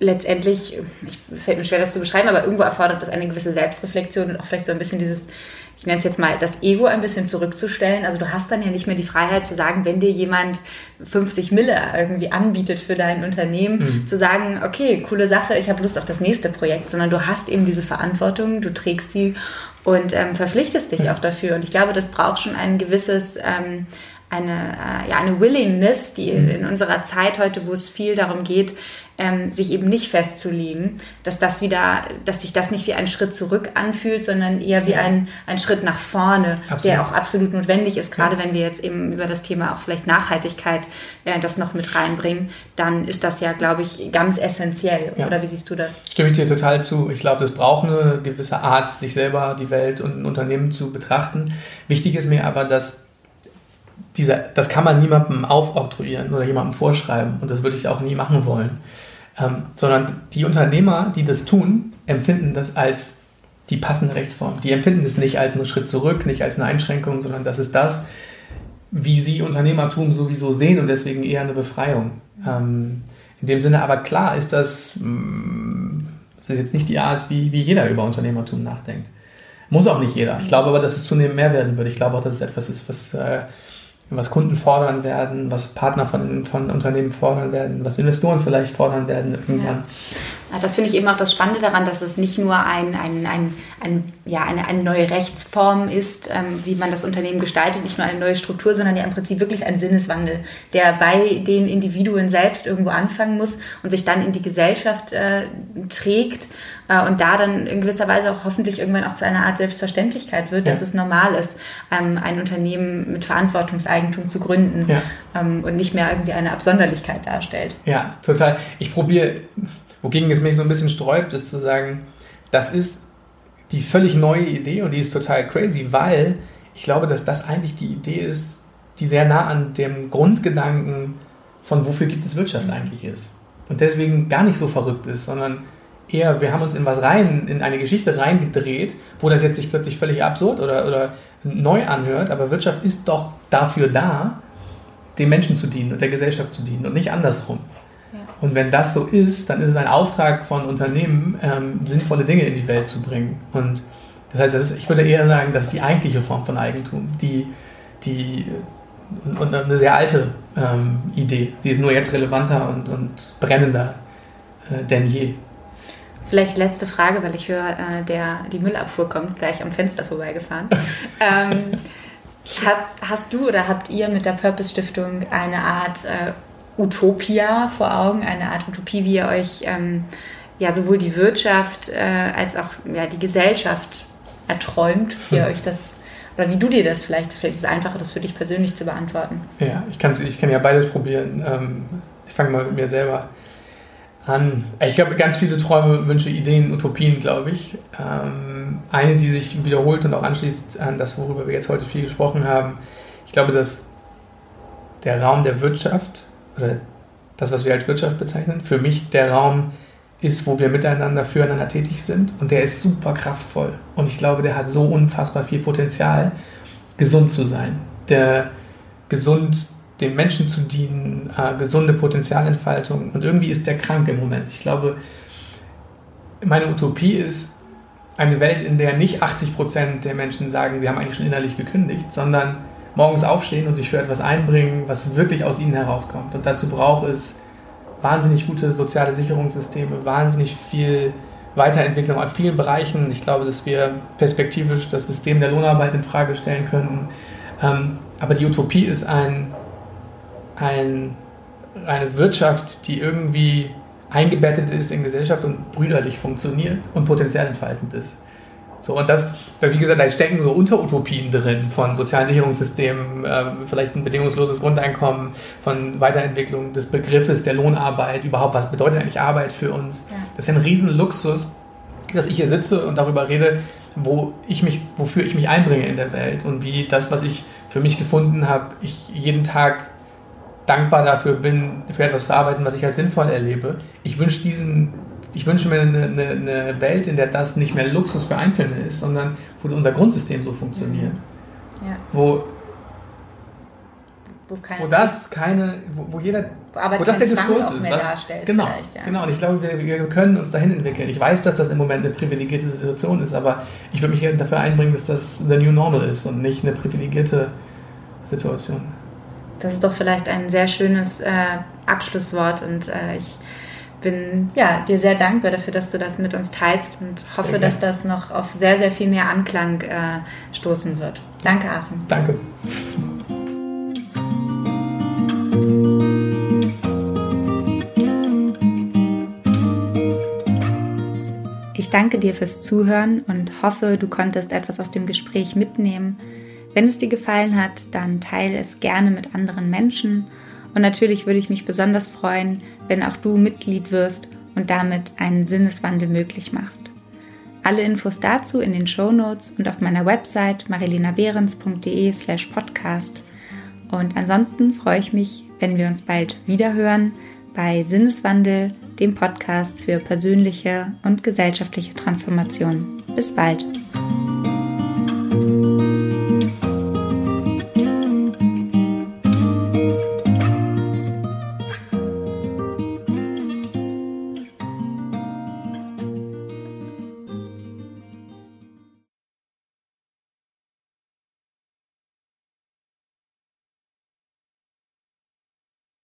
letztendlich, ich fällt mir schwer, das zu beschreiben, aber irgendwo erfordert das eine gewisse Selbstreflexion und auch vielleicht so ein bisschen dieses ich nenne es jetzt mal, das Ego ein bisschen zurückzustellen. Also du hast dann ja nicht mehr die Freiheit zu sagen, wenn dir jemand 50 Mille irgendwie anbietet für dein Unternehmen, mhm. zu sagen, okay, coole Sache, ich habe Lust auf das nächste Projekt, sondern du hast eben diese Verantwortung, du trägst sie und ähm, verpflichtest dich auch dafür. Und ich glaube, das braucht schon ein gewisses... Ähm, eine, äh, ja, eine Willingness, die mhm. in unserer Zeit heute, wo es viel darum geht, ähm, sich eben nicht festzulegen, dass das wieder, dass sich das nicht wie ein Schritt zurück anfühlt, sondern eher wie ja. ein, ein Schritt nach vorne, absolut. der auch absolut notwendig ist, gerade ja. wenn wir jetzt eben über das Thema auch vielleicht Nachhaltigkeit äh, das noch mit reinbringen, dann ist das ja, glaube ich, ganz essentiell. Ja. Oder wie siehst du das? Stimme ich dir total zu. Ich glaube, es braucht eine gewisse Art, sich selber, die Welt und ein Unternehmen zu betrachten. Wichtig ist mir aber, dass dieser, das kann man niemandem aufoktroyieren oder jemandem vorschreiben und das würde ich auch nie machen wollen. Ähm, sondern die Unternehmer, die das tun, empfinden das als die passende Rechtsform. Die empfinden das nicht als einen Schritt zurück, nicht als eine Einschränkung, sondern das ist das, wie sie Unternehmertum sowieso sehen und deswegen eher eine Befreiung. Ähm, in dem Sinne aber klar ist das, mm, das ist jetzt nicht die Art, wie, wie jeder über Unternehmertum nachdenkt. Muss auch nicht jeder. Ich glaube aber, dass es zunehmend mehr werden würde. Ich glaube auch, dass es etwas ist, was äh, was Kunden fordern werden, was Partner von, von Unternehmen fordern werden, was Investoren vielleicht fordern werden irgendwann. Ja. Das finde ich eben auch das Spannende daran, dass es nicht nur ein, ein, ein, ein ja, eine, eine neue Rechtsform ist, ähm, wie man das Unternehmen gestaltet, nicht nur eine neue Struktur, sondern ja im Prinzip wirklich ein Sinneswandel, der bei den Individuen selbst irgendwo anfangen muss und sich dann in die Gesellschaft äh, trägt äh, und da dann in gewisser Weise auch hoffentlich irgendwann auch zu einer Art Selbstverständlichkeit wird, ja. dass es normal ist, ähm, ein Unternehmen mit Verantwortungseigentum zu gründen ja. ähm, und nicht mehr irgendwie eine Absonderlichkeit darstellt. Ja, total. Ich probiere, wogegen es mich so ein bisschen sträubt, ist zu sagen, das ist die völlig neue Idee und die ist total crazy, weil ich glaube, dass das eigentlich die Idee ist, die sehr nah an dem Grundgedanken von wofür gibt es Wirtschaft eigentlich ist. Und deswegen gar nicht so verrückt ist, sondern eher, wir haben uns in was rein, in eine Geschichte reingedreht, wo das jetzt sich plötzlich völlig absurd oder, oder neu anhört, aber Wirtschaft ist doch dafür da, den Menschen zu dienen und der Gesellschaft zu dienen und nicht andersrum. Und wenn das so ist, dann ist es ein Auftrag von Unternehmen, ähm, sinnvolle Dinge in die Welt zu bringen. Und das heißt, das ist, ich würde eher sagen, das ist die eigentliche Form von Eigentum, die, die und, eine sehr alte ähm, Idee. Sie ist nur jetzt relevanter und, und brennender äh, denn je. Vielleicht letzte Frage, weil ich höre, äh, der, die Müllabfuhr kommt gleich am Fenster vorbeigefahren. ähm, hab, hast du oder habt ihr mit der Purpose Stiftung eine Art äh, Utopia vor Augen, eine Art Utopie, wie ihr euch ähm, ja sowohl die Wirtschaft äh, als auch ja, die Gesellschaft erträumt, wie ihr hm. euch das oder wie du dir das vielleicht, vielleicht ist es einfacher, das für dich persönlich zu beantworten. Ja, ich, ich kann ja beides probieren. Ähm, ich fange mal mit mir selber an an, ich glaube, ganz viele Träume, Wünsche, Ideen, Utopien, glaube ich. Ähm, eine, die sich wiederholt und auch anschließt an das, worüber wir jetzt heute viel gesprochen haben. Ich glaube, dass der Raum der Wirtschaft oder das, was wir als Wirtschaft bezeichnen, für mich der Raum ist, wo wir miteinander füreinander tätig sind. Und der ist super kraftvoll. Und ich glaube, der hat so unfassbar viel Potenzial, gesund zu sein. Der gesund dem Menschen zu dienen, äh, gesunde Potenzialentfaltung. Und irgendwie ist der krank im Moment. Ich glaube, meine Utopie ist eine Welt, in der nicht 80 Prozent der Menschen sagen, sie haben eigentlich schon innerlich gekündigt, sondern morgens aufstehen und sich für etwas einbringen, was wirklich aus ihnen herauskommt. Und dazu braucht es wahnsinnig gute soziale Sicherungssysteme, wahnsinnig viel Weiterentwicklung an vielen Bereichen. Ich glaube, dass wir perspektivisch das System der Lohnarbeit in Frage stellen könnten. Ähm, aber die Utopie ist ein, ein, eine Wirtschaft, die irgendwie eingebettet ist in Gesellschaft und brüderlich funktioniert und potenziell entfaltend ist. So, und das, wie gesagt, da stecken so Unterutopien drin von sozialen Sicherungssystemen, äh, vielleicht ein bedingungsloses Grundeinkommen, von Weiterentwicklung des Begriffes der Lohnarbeit, überhaupt, was bedeutet eigentlich Arbeit für uns. Ja. Das ist ein Riesenluxus, dass ich hier sitze und darüber rede, wo ich mich, wofür ich mich einbringe in der Welt und wie das, was ich für mich gefunden habe, ich jeden Tag dankbar dafür bin, für etwas zu arbeiten, was ich als sinnvoll erlebe. Ich wünsche diesen ich wünsche mir eine, eine, eine, Welt, in der das nicht mehr Luxus für Einzelne ist, sondern wo unser Grundsystem so funktioniert. Ja. Wo, wo, wo, das keine, wo, wo jeder, wo, wo das der Diskurs ist. Was, genau, ja. genau. Und ich glaube, wir, wir, können uns dahin entwickeln. Ich weiß, dass das im Moment eine privilegierte Situation ist, aber ich würde mich dafür einbringen, dass das the new normal ist und nicht eine privilegierte Situation. Das ist doch vielleicht ein sehr schönes äh, Abschlusswort und äh, ich bin ja, dir sehr dankbar dafür, dass du das mit uns teilst und hoffe, dass das noch auf sehr, sehr viel mehr Anklang äh, stoßen wird. Danke, Aachen. Danke. Ich danke dir fürs Zuhören und hoffe, du konntest etwas aus dem Gespräch mitnehmen. Wenn es dir gefallen hat, dann teile es gerne mit anderen Menschen und natürlich würde ich mich besonders freuen, wenn auch du Mitglied wirst und damit einen Sinneswandel möglich machst. Alle Infos dazu in den Show Notes und auf meiner Website marilenabehrens.de slash podcast. Und ansonsten freue ich mich, wenn wir uns bald wiederhören bei Sinneswandel, dem Podcast für persönliche und gesellschaftliche Transformation. Bis bald.